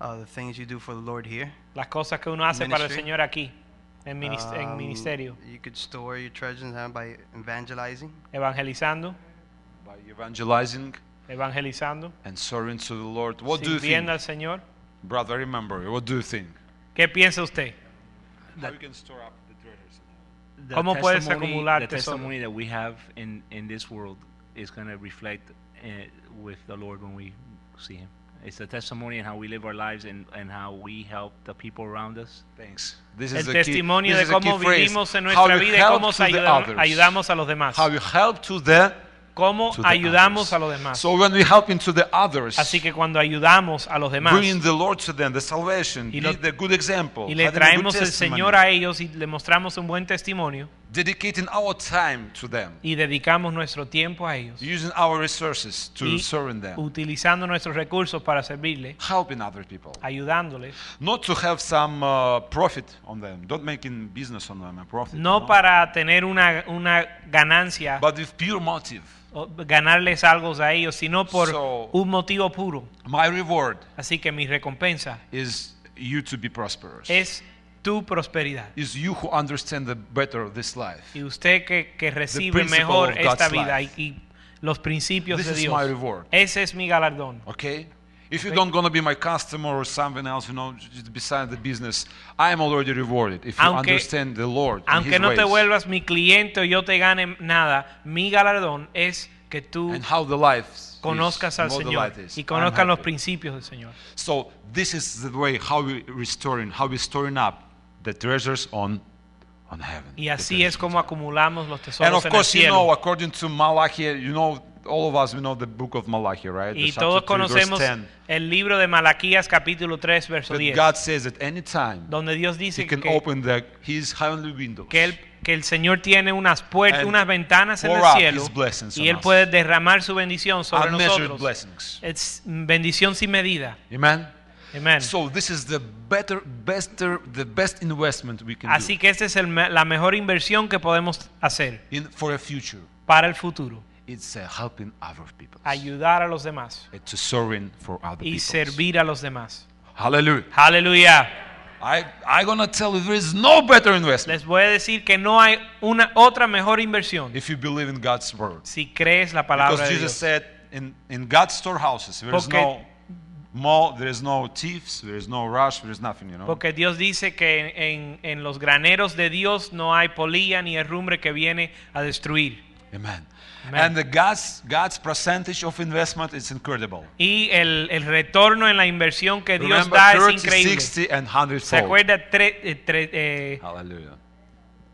Speaker 8: Uh, the things you do for the Lord here.
Speaker 2: Las cosas que uno hace para el Señor aquí, en, minis- en
Speaker 8: Um,
Speaker 2: ministerio,
Speaker 8: You could store your treasures in heaven by evangelizing.
Speaker 2: evangelizando,
Speaker 1: By evangelizing
Speaker 2: evangelizando,
Speaker 1: and serving to the Lord. What do you think?
Speaker 2: sirviendo al Señor.
Speaker 1: Brother, remember, what do you think?
Speaker 2: ¿Qué piensa usted?
Speaker 1: How you can store up the treasures in heaven?
Speaker 9: The
Speaker 2: ¿Cómo puedes
Speaker 9: testimony-
Speaker 2: acumular
Speaker 9: the
Speaker 2: tesoro?
Speaker 9: testimony that we have in, in this world is going to reflect uh, with the Lord when we see Him. It's a testimony in how we live our lives and, and how we help the people around us.
Speaker 1: Thanks. This
Speaker 2: El
Speaker 1: is the key, this
Speaker 2: de
Speaker 1: is the key
Speaker 2: cómo
Speaker 1: phrase.
Speaker 2: vivimos en
Speaker 1: How
Speaker 2: nuestra vida y
Speaker 1: help
Speaker 2: cómo
Speaker 1: to others.
Speaker 2: ayudamos a los demás.
Speaker 1: How you help to the
Speaker 2: Cómo
Speaker 1: to the
Speaker 2: ayudamos
Speaker 1: others.
Speaker 2: a los demás.
Speaker 1: So when we help into the others,
Speaker 2: Así que cuando ayudamos a los demás
Speaker 1: bringing the Lord to them, the salvation,
Speaker 2: Y
Speaker 1: be
Speaker 2: lo-
Speaker 1: the good example,
Speaker 2: y le
Speaker 1: having a good
Speaker 2: traemos el
Speaker 1: testimony,
Speaker 2: Señor a ellos y le mostramos un buen testimonio
Speaker 1: dedicating our time to them,
Speaker 2: y dedicamos nuestro tiempo a ellos
Speaker 1: using our resources to
Speaker 2: y
Speaker 1: serving them,
Speaker 2: utilizando nuestros recursos para servirle,
Speaker 1: helping other people,
Speaker 2: ayudándoles,
Speaker 1: not to have some uh, profit on them, not making business on them, a profit,
Speaker 2: no
Speaker 1: no?
Speaker 2: para tener una, una ganancia
Speaker 1: but with pure motive.
Speaker 2: o ganarles algo a ellos, sino por
Speaker 1: So-
Speaker 2: un motivo puro.
Speaker 1: My reward
Speaker 2: Así que mi recompensa
Speaker 1: is you to be prosperous.
Speaker 2: es tu prosperidad.
Speaker 1: is you who understand the better this life.
Speaker 2: Y usted que, que recibe mejor
Speaker 1: of
Speaker 2: esta vida y, los principios
Speaker 1: This
Speaker 2: de
Speaker 1: is
Speaker 2: Dios.
Speaker 1: my reward.
Speaker 2: Ese es mi galardón.
Speaker 1: Okay? If you
Speaker 2: Okay.
Speaker 1: don't gonna be my customer or something else, you know, beside the business, I am already rewarded. If you
Speaker 2: Aunque-
Speaker 1: understand the Lord, and
Speaker 2: Aunque
Speaker 1: His
Speaker 2: no te vuelvas mi cliente o yo te gane nada, mi galardón es que tú
Speaker 1: and how the life is,
Speaker 2: conozcas al Señor y conozcas los principios del Señor.
Speaker 1: So this is the way how we restoring, how we storing up the treasures on, on heaven.
Speaker 2: Y
Speaker 1: the
Speaker 2: así es como acumulamos los
Speaker 1: And
Speaker 2: tesoros
Speaker 1: of
Speaker 2: en el
Speaker 1: course, you know,
Speaker 2: cielo.
Speaker 1: according to Malachi, you know, all of us, we know the book of Malachi, right? The
Speaker 2: Y
Speaker 1: chapter
Speaker 2: todos
Speaker 1: 3, verse
Speaker 2: conocemos
Speaker 1: 10.
Speaker 2: el libro de Malaquías capítulo 3 verso
Speaker 1: But
Speaker 2: 10,
Speaker 1: God says at any time
Speaker 2: donde Dios
Speaker 1: He
Speaker 2: dice
Speaker 1: can
Speaker 2: que,
Speaker 1: open the, His heavenly windows.
Speaker 2: que, él- que el Señor tiene unas puertas,
Speaker 1: And
Speaker 2: unas ventanas en
Speaker 1: pour
Speaker 2: el
Speaker 1: out
Speaker 2: cielo
Speaker 1: His blessings
Speaker 2: y
Speaker 1: on
Speaker 2: Él
Speaker 1: us.
Speaker 2: puede derramar su bendición sobre
Speaker 1: Unmeasured
Speaker 2: nosotros.
Speaker 1: blessings.
Speaker 2: Es bendición sin medida.
Speaker 1: Amen. So this is the better, better, the best investment we can
Speaker 2: Así
Speaker 1: do
Speaker 2: que esta es el la mejor inversión que podemos hacer
Speaker 1: in, for a future.
Speaker 2: para el futuro.
Speaker 1: It's uh, helping other people.
Speaker 2: Ayudar a los demás
Speaker 1: It's serving for other
Speaker 2: y servir a los demás.
Speaker 1: Hallelujah.
Speaker 2: Aleluya.
Speaker 1: I I gonna tell you there is no better investment
Speaker 2: Les voy a decir que no hay una otra mejor inversión
Speaker 1: if you believe in God's word.
Speaker 2: si crees la palabra
Speaker 1: Because
Speaker 2: de
Speaker 1: Jesus
Speaker 2: Dios.
Speaker 1: said, in, in God's storehouses, there is
Speaker 2: Porque-
Speaker 1: no mall, there is no thieves, there is no rush, there is nothing, you know.
Speaker 2: Porque Dios dice que en, en los graneros de Dios no hay polilla ni herrumbre que viene a destruir.
Speaker 1: Amen.
Speaker 2: Amen.
Speaker 1: And the God's God's percentage of investment is incredible.
Speaker 2: Y el, el retorno en la inversión que Dios
Speaker 1: Remember,
Speaker 2: da es
Speaker 1: 30,
Speaker 2: increíble.
Speaker 1: 60, and 100
Speaker 2: ¿Se acuerda? Tre- eh, tre- eh,
Speaker 1: Hallelujah.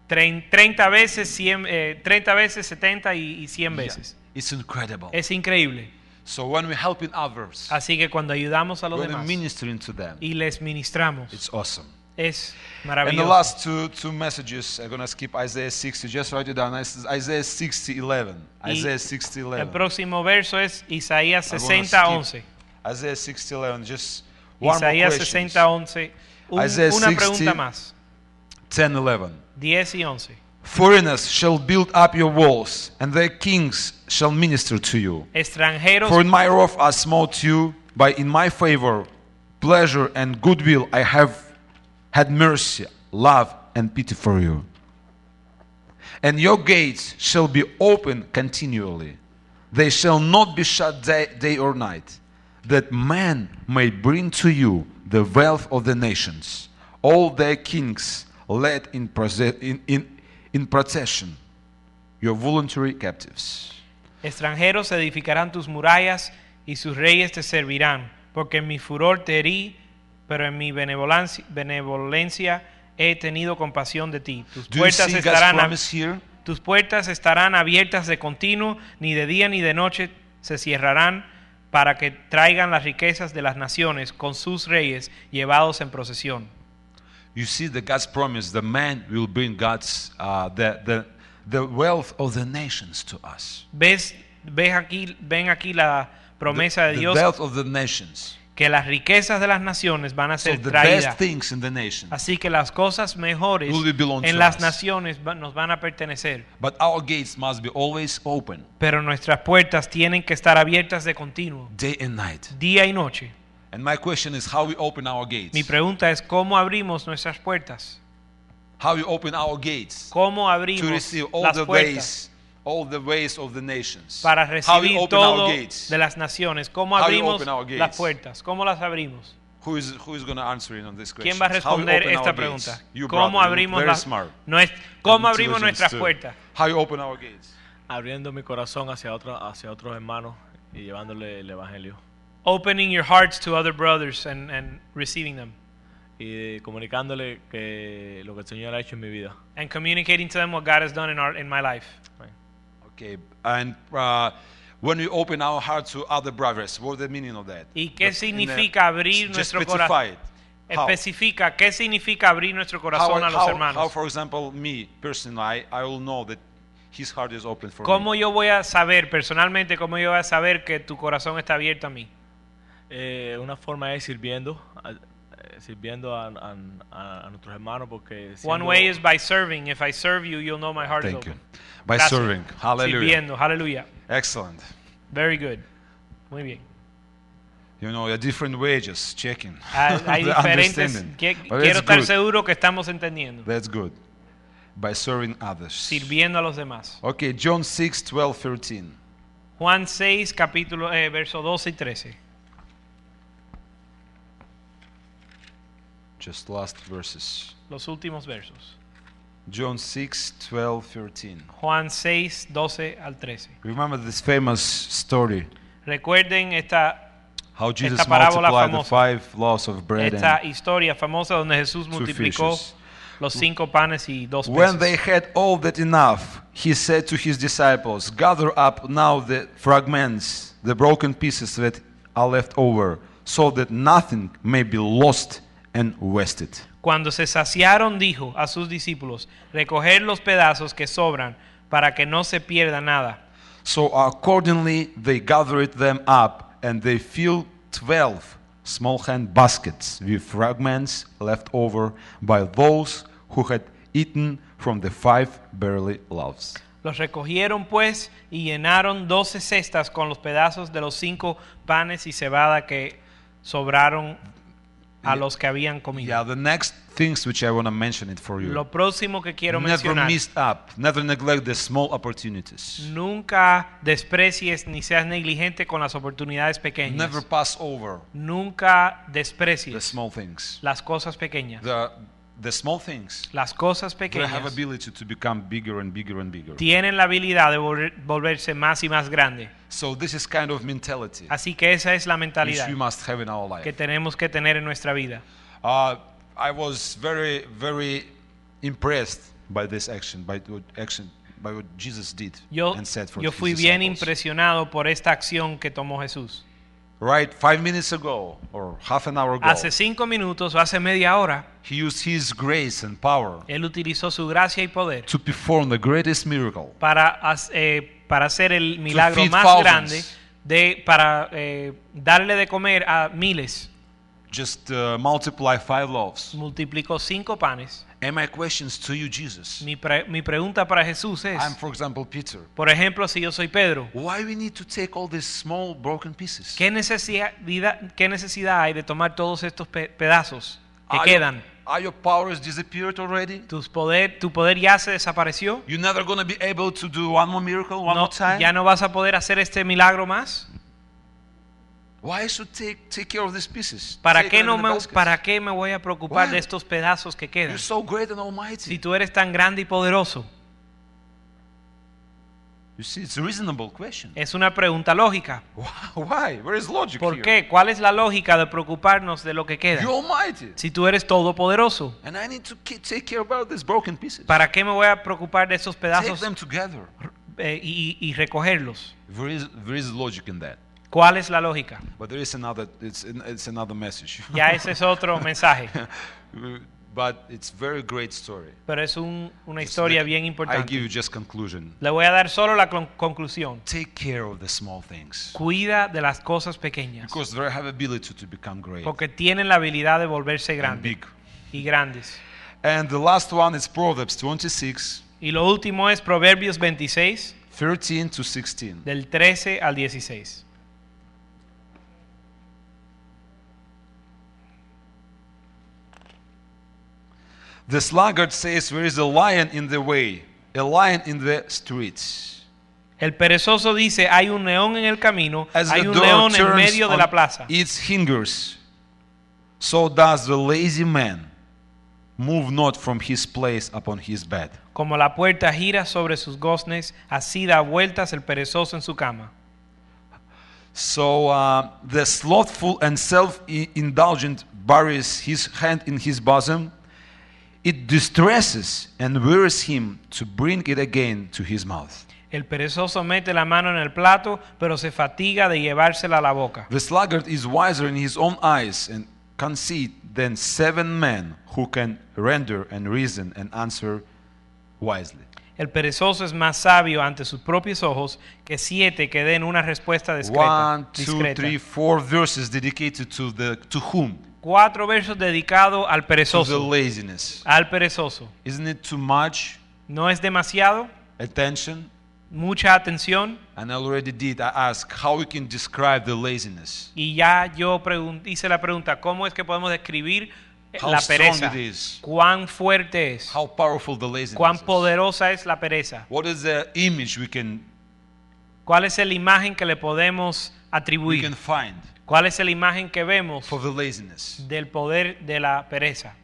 Speaker 2: trein- 30 veces, 100, eh, 30 veces, 70 y, y 100 veces.
Speaker 1: It's incredible.
Speaker 2: Es increíble.
Speaker 1: So when we're helping others,
Speaker 2: Así que cuando ayudamos a los
Speaker 1: when we're
Speaker 2: demás
Speaker 1: ministering to them,
Speaker 2: y les ministramos,
Speaker 1: it's awesome.
Speaker 2: es
Speaker 1: And the
Speaker 2: maravilloso.
Speaker 1: last two two messages, I'm gonna skip Isaiah 60. Just write it down. Isaiah 60, 11.
Speaker 2: Y
Speaker 1: Isaiah 60,
Speaker 2: El
Speaker 1: 11.
Speaker 2: próximo verso es Isaías
Speaker 1: I'm gonna
Speaker 2: 60,
Speaker 1: skip
Speaker 2: 11.
Speaker 1: Isaiah 60, 11. Just one more
Speaker 2: Isaías
Speaker 1: question.
Speaker 2: 60, 11. Un-
Speaker 1: Isaiah
Speaker 2: una
Speaker 1: 60.
Speaker 2: pregunta más.
Speaker 1: 10, 11.
Speaker 2: 10 y 11.
Speaker 1: Foreigners shall build up your walls, and their kings shall minister to you.
Speaker 2: Extranjeros
Speaker 1: For in my wrath I smote you, but in my favor, pleasure and goodwill I have had mercy, love and pity for you. And your gates shall be open continually. They shall not be shut day, day or night, that man may bring to you the wealth of the nations, all their kings led in, in, in, in procession, your voluntary captives.
Speaker 2: extranjeros edificarán tus murallas y sus reyes te servirán, porque en mi furor te herí, pero en mi benevolencia, benevolencia he tenido compasión de ti. Tus
Speaker 1: Do
Speaker 2: puertas estarán ab-
Speaker 1: promise here?
Speaker 2: tus puertas estarán abiertas de continuo, ni de día ni de noche se cerrarán para que traigan las riquezas de las naciones con sus reyes llevados en procesión.
Speaker 1: You see the God's promise, the man will bring God's uh, the, the the wealth of the nations to us.
Speaker 2: ¿Ves, ves aquí, ven aquí la promesa
Speaker 1: the,
Speaker 2: de
Speaker 1: the
Speaker 2: Dios
Speaker 1: wealth of the nations.
Speaker 2: que las riquezas de las naciones van a
Speaker 1: So
Speaker 2: ser
Speaker 1: the
Speaker 2: traídas.
Speaker 1: best things in the nation.
Speaker 2: Así que las cosas mejores en las
Speaker 1: us.
Speaker 2: naciones nos van a pertenecer.
Speaker 1: But our gates must be always open,
Speaker 2: Pero nuestras puertas tienen que estar abiertas de continuo,
Speaker 1: day and night.
Speaker 2: día y noche.
Speaker 1: And my question is how we open our gates.
Speaker 2: Mi pregunta es cómo abrimos nuestras puertas.
Speaker 1: How we open our gates
Speaker 2: ¿Cómo
Speaker 1: to
Speaker 2: abrimos
Speaker 1: receive all
Speaker 2: las
Speaker 1: the
Speaker 2: puertas
Speaker 1: ways, all the ways of the nations.
Speaker 2: para
Speaker 1: how we
Speaker 2: recibir
Speaker 1: open
Speaker 2: todo
Speaker 1: our gates.
Speaker 2: de las naciones? ¿Cómo
Speaker 1: How we
Speaker 2: abrimos
Speaker 1: open our gates.
Speaker 2: las puertas? ¿Cómo las abrimos?
Speaker 1: Who is who is going to answer in on this question?
Speaker 2: ¿Quién va a responder esta pregunta? ¿Cómo abrimos,
Speaker 1: very
Speaker 2: las-
Speaker 1: smart.
Speaker 2: nues- ¿Cómo
Speaker 1: And
Speaker 2: abrimos nuestras
Speaker 1: too.
Speaker 2: puertas?
Speaker 1: How you open our gates?
Speaker 10: abriendo mi corazón hacia, otro, hacia otros hermanos y llevándole el evangelio
Speaker 2: Opening your hearts to other brothers and, and receiving them.
Speaker 10: y comunicándole que lo que el Señor ha hecho en mi vida.
Speaker 2: And communicating to them what God has done in, our, in my life.
Speaker 1: Okay, and uh, when we open our heart to other brothers, what's the meaning of that?
Speaker 2: ¿Y qué
Speaker 1: But in
Speaker 2: significa abrir
Speaker 1: just
Speaker 2: nuestro
Speaker 1: specify
Speaker 2: corazón?
Speaker 1: it. How?
Speaker 2: Especifica, ¿qué significa abrir nuestro
Speaker 1: How,
Speaker 2: corazón a los
Speaker 1: how-
Speaker 2: hermanos?
Speaker 1: how, for example, me personally, I, I will know that his heart is open for
Speaker 2: ¿Cómo
Speaker 1: me.
Speaker 2: yo voy a saber, personalmente, cómo yo voy a saber que tu corazón está abierto a mí?
Speaker 10: Eh, una forma es sirviendo, a- eh, sirviendo a, a- a- nuestros hermanos porque
Speaker 2: One way is by serving. If I serve you, you'll know my heart is
Speaker 1: Thank you.
Speaker 2: open.
Speaker 1: By
Speaker 2: Gracias.
Speaker 1: serving. Hallelujah.
Speaker 2: Sirviendo, aleluya.
Speaker 1: Excellent.
Speaker 2: Very good. Muy bien.
Speaker 1: You know, a different way, just checking.
Speaker 2: Hay, hay (laughs)
Speaker 1: the
Speaker 2: diferentes. que- quiero
Speaker 1: that's
Speaker 2: estar
Speaker 1: good.
Speaker 2: seguro que estamos entendiendo.
Speaker 1: That's good. By serving others.
Speaker 2: Sirviendo a los demás.
Speaker 1: Okay, John 6, 12, 13.
Speaker 2: Juan 6, capítulo, eh, verso 12 y 13.
Speaker 1: Just last verses.
Speaker 2: Los últimos versos.
Speaker 1: John 6, 12, 13.
Speaker 2: Juan 6, 12 al 13.
Speaker 1: Remember this famous story
Speaker 2: Recuerden esta,
Speaker 1: how Jesus
Speaker 2: Esta parábola
Speaker 1: multiplied the five loaves of bread
Speaker 2: esta
Speaker 1: and
Speaker 2: historia famosa donde Jesús
Speaker 1: two
Speaker 2: multiplicó
Speaker 1: fishes.
Speaker 2: los cinco panes y dos
Speaker 1: When they had all that enough, he said to his disciples, Gather up now the fragments, the broken pieces that are left over, so that nothing may be lost and wasted.
Speaker 2: Cuando se saciaron, dijo a sus discípulos, recoger los pedazos que sobran para que no se pierda nada.
Speaker 1: So accordingly, they gathered them up, and they filled twelve small hand baskets with fragments left over by those who had eaten from the five barley loaves.
Speaker 2: Los recogieron pues y llenaron doce cestas con los pedazos de los cinco panes y cebada que sobraron a los que habían comido.
Speaker 1: Yeah, the next things which I want to mention it for you.
Speaker 2: Lo próximo que quiero
Speaker 1: never
Speaker 2: mencionar,
Speaker 1: missed up, never neglect the small opportunities.
Speaker 2: nunca desprecies ni seas negligente con las oportunidades pequeñas.
Speaker 1: Never pass over
Speaker 2: Nunca
Speaker 1: the
Speaker 2: desprecies
Speaker 1: small things.
Speaker 2: las cosas pequeñas.
Speaker 1: The, the small things,
Speaker 2: Las cosas
Speaker 1: they have
Speaker 2: pequeñas
Speaker 1: ability to become bigger and bigger and bigger.
Speaker 2: tienen la habilidad de volver- volverse más y más grande.
Speaker 1: So this is kind of mentality
Speaker 2: Así que esa es la
Speaker 1: which
Speaker 2: mentalidad
Speaker 1: we must have in our life.
Speaker 2: que tenemos que tener en nuestra vida.
Speaker 1: Uh, I was very, very impressed by this action, by what action, by what Jesus did
Speaker 2: Yo,
Speaker 1: and said for
Speaker 2: yo
Speaker 1: his
Speaker 2: fui bien
Speaker 1: disciples.
Speaker 2: impresionado por esta acción que tomó Jesús.
Speaker 1: Right, five minutes ago or half an hour ago,
Speaker 2: Hace cinco minutos o hace media hora,
Speaker 1: he used his grace and power
Speaker 2: Él utilizó su gracia y poder
Speaker 1: to perform the greatest miracle.
Speaker 2: para, hac- eh, para hacer el milagro
Speaker 1: feed
Speaker 2: más
Speaker 1: thousands.
Speaker 2: grande de, para eh, darle de comer a miles.
Speaker 1: Just uh, multiply five loaves.
Speaker 2: Multiplicó cinco panes.
Speaker 1: And my questions to you, Jesus.
Speaker 2: Mi, pre- mi pregunta para Jesús es,
Speaker 1: I'm, for example, Peter.
Speaker 2: por ejemplo, si yo soy Pedro,
Speaker 1: Why we need to take all these small broken pieces?
Speaker 2: ¿qué necesidad, qué necesidad hay de tomar todos estos pe- pedazos que
Speaker 1: Are
Speaker 2: quedan?
Speaker 1: Your, are your powers disappeared already?
Speaker 2: ¿Tus poder, ¿Tu poder ya se desapareció?
Speaker 1: You're never going to be able to do one more miracle, one
Speaker 2: No,
Speaker 1: more time?
Speaker 2: ¿Ya no vas a poder hacer este milagro más?
Speaker 1: Why should take take care of these pieces?
Speaker 2: ¿Para qué, no me. ¿Para qué me voy a preocupar
Speaker 1: Why?
Speaker 2: de estos pedazos que quedan?
Speaker 1: You're so great and almighty.
Speaker 2: Si tú eres tan grande y poderoso.
Speaker 1: You see, it's a reasonable question.
Speaker 2: Es una pregunta lógica. (laughs)
Speaker 1: Why? Where is logic
Speaker 2: ¿Por qué? ¿Cuál es la lógica de preocuparnos de lo que queda?
Speaker 1: You're almighty.
Speaker 2: Si tú eres todopoderoso,
Speaker 1: And I need to ke- take care about these broken pieces.
Speaker 2: ¿para qué me voy a preocupar de esos
Speaker 1: Take
Speaker 2: pedazos
Speaker 1: them together.
Speaker 2: eh, y, y recogerlos?
Speaker 1: There is, there is logic in that.
Speaker 2: ¿Cuál es la lógica?
Speaker 1: But there is another, it's, it's another message. (laughs)
Speaker 2: Ya ese es otro (laughs) mensaje.
Speaker 1: but it's very great story.
Speaker 2: pero es un- una historia bien
Speaker 1: I give
Speaker 2: importante.
Speaker 1: you just conclusion.
Speaker 2: Le voy a dar solo la con- conclusión.
Speaker 1: Take care of the small things
Speaker 2: Cuida de las cosas pequeñas,
Speaker 1: because they have ability to become great
Speaker 2: porque tienen la habilidad de volverse
Speaker 1: and
Speaker 2: grandes y grandes.
Speaker 1: And the last one is Proverbs 26,
Speaker 2: Y lo último es Proverbios 26,
Speaker 1: 13 to 16.
Speaker 2: del 13 al 16.
Speaker 1: The sluggard says, There is a lion in the way, a lion in the streets.
Speaker 2: El perezoso dice, hay un león en el camino,
Speaker 1: As
Speaker 2: hay un león en medio de la plaza.
Speaker 1: its hinders, so does the lazy man move not from his place upon his bed.
Speaker 2: Como la puerta gira sobre sus goznes, así da vueltas el perezoso en su cama.
Speaker 1: So uh, the slothful and self-indulgent buries his hand in his bosom. It distresses and wearies him to bring it again to his mouth.
Speaker 2: El perezoso mete la mano en el plato, pero se fatiga de llevársela a la boca.
Speaker 1: The sluggard is wiser in his own eyes and conceit than seven men who can render and reason and answer wisely.
Speaker 2: El perezoso es más sabio ante sus propios ojos que siete que den una respuesta discreta.
Speaker 1: One, two,
Speaker 2: discreta.
Speaker 1: three, four verses dedicated to the to whom?
Speaker 2: Cuatro versos dedicados al
Speaker 1: To the
Speaker 2: perezoso.
Speaker 1: laziness.
Speaker 2: Al perezoso.
Speaker 1: Isn't it too much
Speaker 2: No es demasiado,
Speaker 1: attention?
Speaker 2: mucha atención.
Speaker 1: And I already did. I asked how we can describe the laziness.
Speaker 2: Y ya yo hice la pregunta, ¿cómo es que podemos describir eh,
Speaker 1: How
Speaker 2: la
Speaker 1: strong
Speaker 2: pereza?
Speaker 1: it is.
Speaker 2: ¿Cuán fuerte es?
Speaker 1: How powerful the laziness
Speaker 2: ¿Cuán
Speaker 1: is.
Speaker 2: poderosa es la pereza?
Speaker 1: What is the image we can
Speaker 2: ¿Cuál es la imagen que le podemos
Speaker 1: we
Speaker 2: atribuir?
Speaker 1: can find
Speaker 2: ¿Cuál es la imagen que vemos
Speaker 1: for the laziness?
Speaker 2: del poder de la pereza?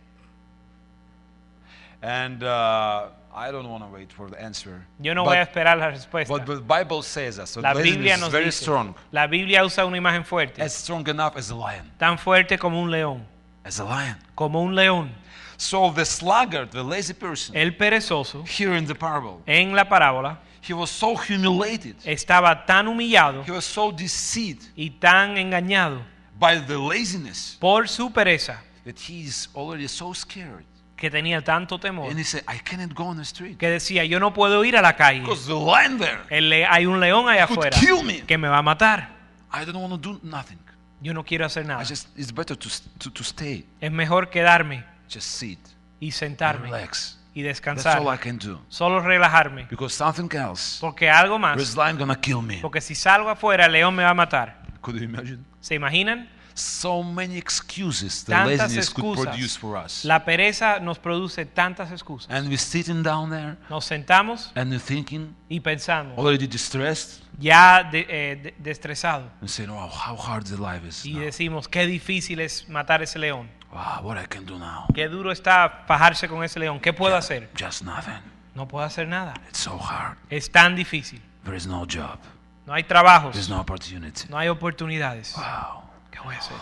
Speaker 1: And uh, I don't want to wait for the answer.
Speaker 2: Yo no
Speaker 1: but,
Speaker 2: voy a esperar la respuesta.
Speaker 1: but the Bible says that. So
Speaker 2: La Biblia
Speaker 1: is
Speaker 2: nos
Speaker 1: very
Speaker 2: dice,
Speaker 1: strong.
Speaker 2: la Biblia usa una imagen fuerte,
Speaker 1: As strong enough as a lion.
Speaker 2: tan fuerte como un león,
Speaker 1: As a lion.
Speaker 2: como un león.
Speaker 1: So the sluggard, the lazy person,
Speaker 2: El perezoso,
Speaker 1: here in the parable,
Speaker 2: en la parábola,
Speaker 1: he was so humiliated.
Speaker 2: estaba tan humillado
Speaker 1: He was so deceived
Speaker 2: y tan engañado
Speaker 1: by the laziness
Speaker 2: por su pereza
Speaker 1: that he's already so scared.
Speaker 2: que tenía tanto temor
Speaker 1: And he said, I cannot go on the street.
Speaker 2: que decía, yo no puedo ir a la calle.
Speaker 1: Because the lion there
Speaker 2: El hay un león allá
Speaker 1: could
Speaker 2: afuera
Speaker 1: kill me.
Speaker 2: que me va a matar.
Speaker 1: I don't want to do nothing.
Speaker 2: Yo no quiero hacer
Speaker 1: I
Speaker 2: nada.
Speaker 1: just it's better to, s- to, to stay.
Speaker 2: Es mejor quedarme
Speaker 1: Just sit.
Speaker 2: y sentarme
Speaker 1: Relax.
Speaker 2: Y
Speaker 1: That's
Speaker 2: descansar.
Speaker 1: all I can do.
Speaker 2: Solo relajarme.
Speaker 1: Because something else.
Speaker 2: Porque algo
Speaker 1: This
Speaker 2: más.
Speaker 1: lion gonna kill me.
Speaker 2: Porque si salgo afuera, el león me va a matar.
Speaker 1: Could you imagine?
Speaker 2: ¿Se imaginan?
Speaker 1: So many excuses the
Speaker 2: Tantas
Speaker 1: laziness could
Speaker 2: excusas.
Speaker 1: produce for us.
Speaker 2: La pereza nos produce tantas excusas.
Speaker 1: And we're sitting down there
Speaker 2: Nos sentamos
Speaker 1: and we're thinking,
Speaker 2: y pensamos,
Speaker 1: already distressed,
Speaker 2: ya de- eh, de- destresado,
Speaker 1: and saying, wow, how hard the life is.
Speaker 2: y
Speaker 1: now.
Speaker 2: decimos, qué difícil es matar ese león.
Speaker 1: Wow, what I can do now?
Speaker 2: Qué duro está fajarse con ese león. ¿Qué puedo hacer?
Speaker 1: Just nothing.
Speaker 2: No puedo hacer nada.
Speaker 1: It's so hard.
Speaker 2: Es tan difícil.
Speaker 1: There is no job.
Speaker 2: No hay trabajos.
Speaker 1: There's no opportunity.
Speaker 2: No hay oportunidades.
Speaker 1: Wow.
Speaker 2: ¿Qué voy a hacer?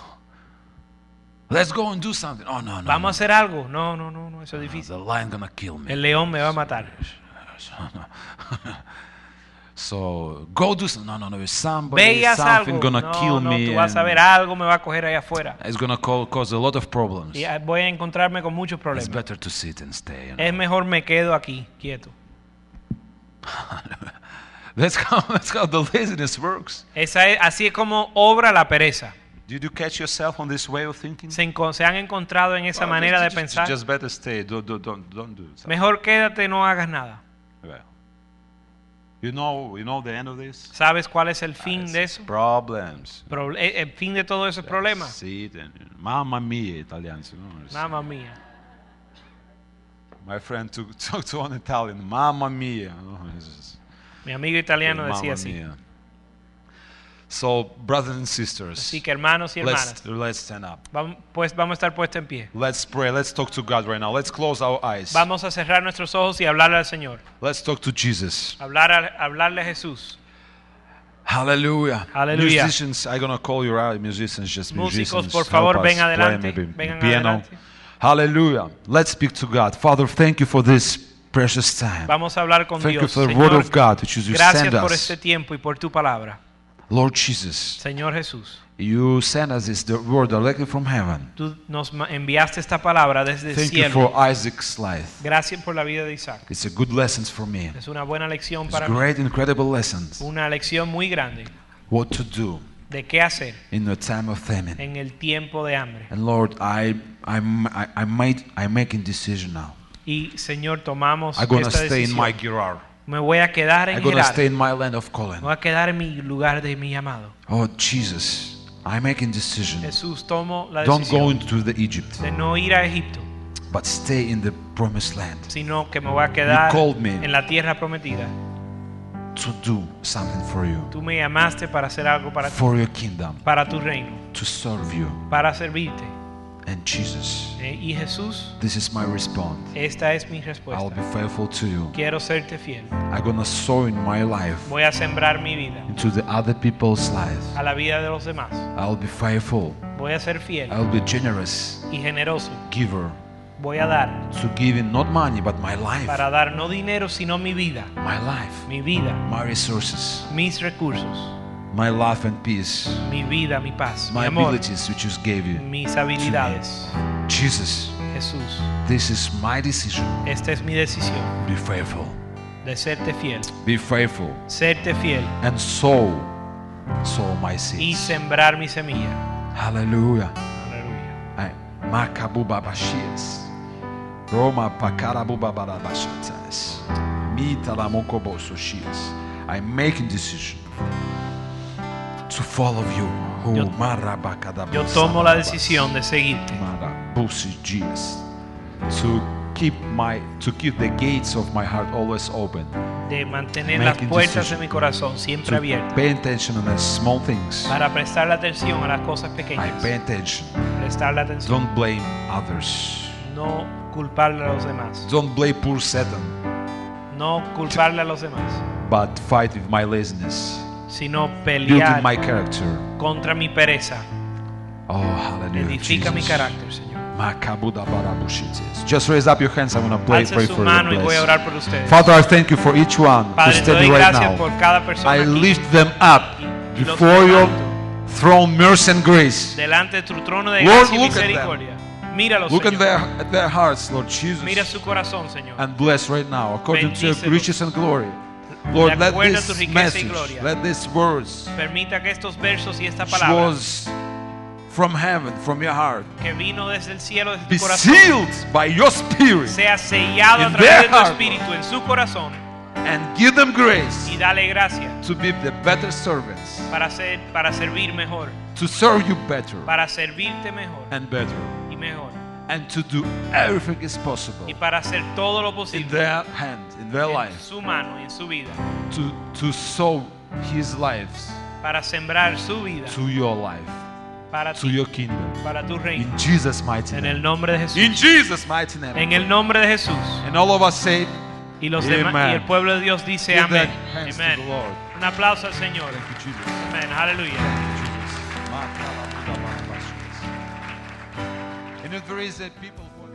Speaker 1: Let's go and do something. Oh no, no.
Speaker 2: ¿Vamos a
Speaker 1: no.
Speaker 2: hacer algo? No, no, no, no, eso es difícil.
Speaker 1: The lion gonna kill me.
Speaker 2: El león me va a matar. (laughs) (laughs)
Speaker 1: so go do something. No, no, no. Somebody,
Speaker 2: Ve y haz
Speaker 1: something
Speaker 2: algo.
Speaker 1: gonna
Speaker 2: No,
Speaker 1: kill
Speaker 2: no,
Speaker 1: me.
Speaker 2: tú vas a ver algo, me va a coger ahí afuera.
Speaker 1: It's gonna cause a lot of problems.
Speaker 2: Y ah, voy a encontrarme con muchos
Speaker 1: It's
Speaker 2: problemas.
Speaker 1: better to sit and stay. you
Speaker 2: Es
Speaker 1: know.
Speaker 2: mejor me quedo aquí, quieto. (laughs)
Speaker 1: That's how that's how the laziness works.
Speaker 2: Esa es- así es como obra la pereza.
Speaker 1: Did you catch yourself on this way of thinking?
Speaker 2: Se, se han encontrado en esa
Speaker 1: Well,
Speaker 2: manera de
Speaker 1: just, just-
Speaker 2: pensar.
Speaker 1: Just better stay. Don't don't don't, don't do.
Speaker 2: Mejor quédate, no hagas nada.
Speaker 1: Well, you know you know the end of this.
Speaker 2: ¿Sabes cuál es el fin
Speaker 1: It's
Speaker 2: de eso?
Speaker 1: Problems.
Speaker 2: Proble- eh, el fin de todo eso es problema.
Speaker 1: And mamma mia, Italian. You know, it's-
Speaker 2: Mamma mía.
Speaker 1: My friend took (laughs) talked to an Italian. Mamma mia. Just-
Speaker 2: Mi amigo italiano decía así.
Speaker 1: mia. So, brothers and sisters,
Speaker 2: Así que hermanos y hermanas,
Speaker 1: let's let's stand up.
Speaker 2: vam- pues vamos a estar puestos en pie.
Speaker 1: Let's pray. Let's talk to God right now. Let's close our eyes.
Speaker 2: Vamos a cerrar nuestros ojos y hablarle al Señor.
Speaker 1: Let's talk to Jesus.
Speaker 2: Hablar a- hablarle a Jesús.
Speaker 1: Hallelujah.
Speaker 2: Hallelujah.
Speaker 1: Musicians, I'm gonna call you out. Musicians, just
Speaker 2: Músicos,
Speaker 1: musicians.
Speaker 2: por
Speaker 1: help
Speaker 2: favor,
Speaker 1: us
Speaker 2: ven
Speaker 1: play
Speaker 2: adelante,
Speaker 1: maybe
Speaker 2: vengan
Speaker 1: piano.
Speaker 2: adelante.
Speaker 1: Hallelujah. Let's speak to God. Father, thank you for this precious time.
Speaker 2: Vamos a hablar con
Speaker 1: Thank you
Speaker 2: Dios.
Speaker 1: for the
Speaker 2: Señor,
Speaker 1: word of God which you
Speaker 2: gracias
Speaker 1: send
Speaker 2: por
Speaker 1: us.
Speaker 2: este tiempo y por tu palabra.
Speaker 1: Lord Jesus,
Speaker 2: Señor Jesús,
Speaker 1: you sent us this word directly from heaven.
Speaker 2: tú nos ma- enviaste esta palabra desde el
Speaker 1: Thank you
Speaker 2: cielo.
Speaker 1: for Isaac's life.
Speaker 2: Gracias por la vida de Isaac.
Speaker 1: It's a good lesson for me.
Speaker 2: Es una buena lección
Speaker 1: It's
Speaker 2: para mí.
Speaker 1: great, incredible lessons.
Speaker 2: Una lección muy grande
Speaker 1: What to do
Speaker 2: de qué hacer
Speaker 1: in the time of famine.
Speaker 2: en el tiempo de hambre.
Speaker 1: And Lord, I I'm, I I made I'm making decision now.
Speaker 2: Y Señor, tomamos
Speaker 1: I'm gonna
Speaker 2: esta
Speaker 1: stay in my
Speaker 2: decisión. Me voy a quedar en
Speaker 1: I'm gonna
Speaker 2: Gerar.
Speaker 1: stay in my land of
Speaker 2: Me
Speaker 1: calling.
Speaker 2: voy a quedar en mi lugar de mi llamado.
Speaker 1: Oh Jesus, I'm making decision.
Speaker 2: Jesús, tomo la
Speaker 1: Don't go
Speaker 2: decisión
Speaker 1: into the Egypt,
Speaker 2: de no ir a Egipto,
Speaker 1: but stay in the promised land
Speaker 2: sino que me voy a quedar
Speaker 1: called me.
Speaker 2: en la tierra prometida.
Speaker 1: to do something for you,
Speaker 2: Tú me llamaste para hacer algo para ti,
Speaker 1: for your kingdom,
Speaker 2: para tu reino,
Speaker 1: to serve you.
Speaker 2: para servirte.
Speaker 1: And Jesus,
Speaker 2: Eh, Y Jesús,
Speaker 1: this is my response.
Speaker 2: esta es mi respuesta.
Speaker 1: I'll be faithful to you.
Speaker 2: Quiero serte fiel.
Speaker 1: I'm gonna sow in my life
Speaker 2: Voy a sembrar mi vida
Speaker 1: into the other people's life.
Speaker 2: a la vida de los demás.
Speaker 1: I'll be faithful.
Speaker 2: Voy a ser fiel
Speaker 1: I'll be generous
Speaker 2: y generoso.
Speaker 1: giver
Speaker 2: Voy a dar
Speaker 1: to giving not money but my life,
Speaker 2: para dar no dinero, sino mi vida.
Speaker 1: my life,
Speaker 2: Mi vida,
Speaker 1: my resources,
Speaker 2: mis recursos,
Speaker 1: my love and peace,
Speaker 2: mi vida, mi paz, mi
Speaker 1: my
Speaker 2: amor,
Speaker 1: abilities which you gave you.
Speaker 2: mis habilidades.
Speaker 1: Jesus,
Speaker 2: Jesús,
Speaker 1: this is my decision.
Speaker 2: esta es mi decisión
Speaker 1: Be faithful.
Speaker 2: de serte fiel.
Speaker 1: Be faithful
Speaker 2: Serte fiel
Speaker 1: and sow, sow my
Speaker 2: y
Speaker 1: seeds.
Speaker 2: sembrar mi semilla.
Speaker 1: Hallelujah.
Speaker 2: Aleluya.
Speaker 1: Ay, Roma Pakarabuba Barabashatas. Mita la Mokoboso I'm making decision to follow you. Oh,
Speaker 2: Yo- Yo tomo la decisión de seguirte.
Speaker 1: To keep my to keep the gates of my heart always open.
Speaker 2: de mantener las puertas de mi corazón siempre abiertas
Speaker 1: pay attention on the small things.
Speaker 2: para prestar atención a las cosas
Speaker 1: I
Speaker 2: pequeñas.
Speaker 1: pay attention.
Speaker 2: Prestar la atención.
Speaker 1: Don't blame others.
Speaker 2: No culparle a los demás.
Speaker 1: Don't blame poor Satan.
Speaker 2: No culparle a los demás,
Speaker 1: but fight with my laziness,
Speaker 2: sino pelear
Speaker 1: my character.
Speaker 2: contra mi pereza.
Speaker 1: Oh, hallelujah.
Speaker 2: Edifica mi
Speaker 1: Jesus.
Speaker 2: carácter, Señor.
Speaker 1: Just raise up your hands. I'm going to pray, pray for you.
Speaker 2: voy a
Speaker 1: bless.
Speaker 2: orar por ustedes.
Speaker 1: Father, I thank you for each one who's
Speaker 2: Padre, doy
Speaker 1: standing right now.
Speaker 2: por cada persona
Speaker 1: I lift them up before your throne, mercy and grace.
Speaker 2: delante de tu trono de
Speaker 1: Lord, look at them.
Speaker 2: Míralos,
Speaker 1: Look at their, at their hearts, Lord Jesus,
Speaker 2: Mira su corazón, Señor.
Speaker 1: and bless right now according to your riches and glory. Lord, let
Speaker 2: acuerdo a tu
Speaker 1: this message, let these words
Speaker 2: Permita que estos versos y esta palabra
Speaker 1: was from heaven, from your heart,
Speaker 2: que vino desde el cielo, desde
Speaker 1: be
Speaker 2: tu corazón,
Speaker 1: sealed by your spirit
Speaker 2: sea sellado a través
Speaker 1: their
Speaker 2: de tu espíritu en su corazón
Speaker 1: and give them grace
Speaker 2: y dale gracia
Speaker 1: to be the better servants,
Speaker 2: para ser para servir mejor,
Speaker 1: to serve you better
Speaker 2: para servirte mejor
Speaker 1: and better,
Speaker 2: y mejor
Speaker 1: and to do everything is possible
Speaker 2: y para hacer todo lo
Speaker 1: in their hand, in their
Speaker 2: en
Speaker 1: life,
Speaker 2: su mano en su vida
Speaker 1: to, to sow his lives
Speaker 2: para sembrar su vida
Speaker 1: to your life,
Speaker 2: para
Speaker 1: to
Speaker 2: ti,
Speaker 1: your kingdom.
Speaker 2: para tu reino
Speaker 1: In Jesus' mighty
Speaker 2: en el
Speaker 1: name.
Speaker 2: nombre de Jesús
Speaker 1: In Jesus' mighty name.
Speaker 2: en el nombre de Jesús
Speaker 1: And all of us say,
Speaker 2: y los demás y el
Speaker 1: Amen.
Speaker 2: pueblo de Dios dice
Speaker 1: Give
Speaker 2: amén
Speaker 1: that hands to
Speaker 2: amén
Speaker 1: the Lord.
Speaker 2: un aplauso al Señor
Speaker 1: Thank you, Jesus.
Speaker 2: amén aleluya
Speaker 1: and if there is that people
Speaker 11: for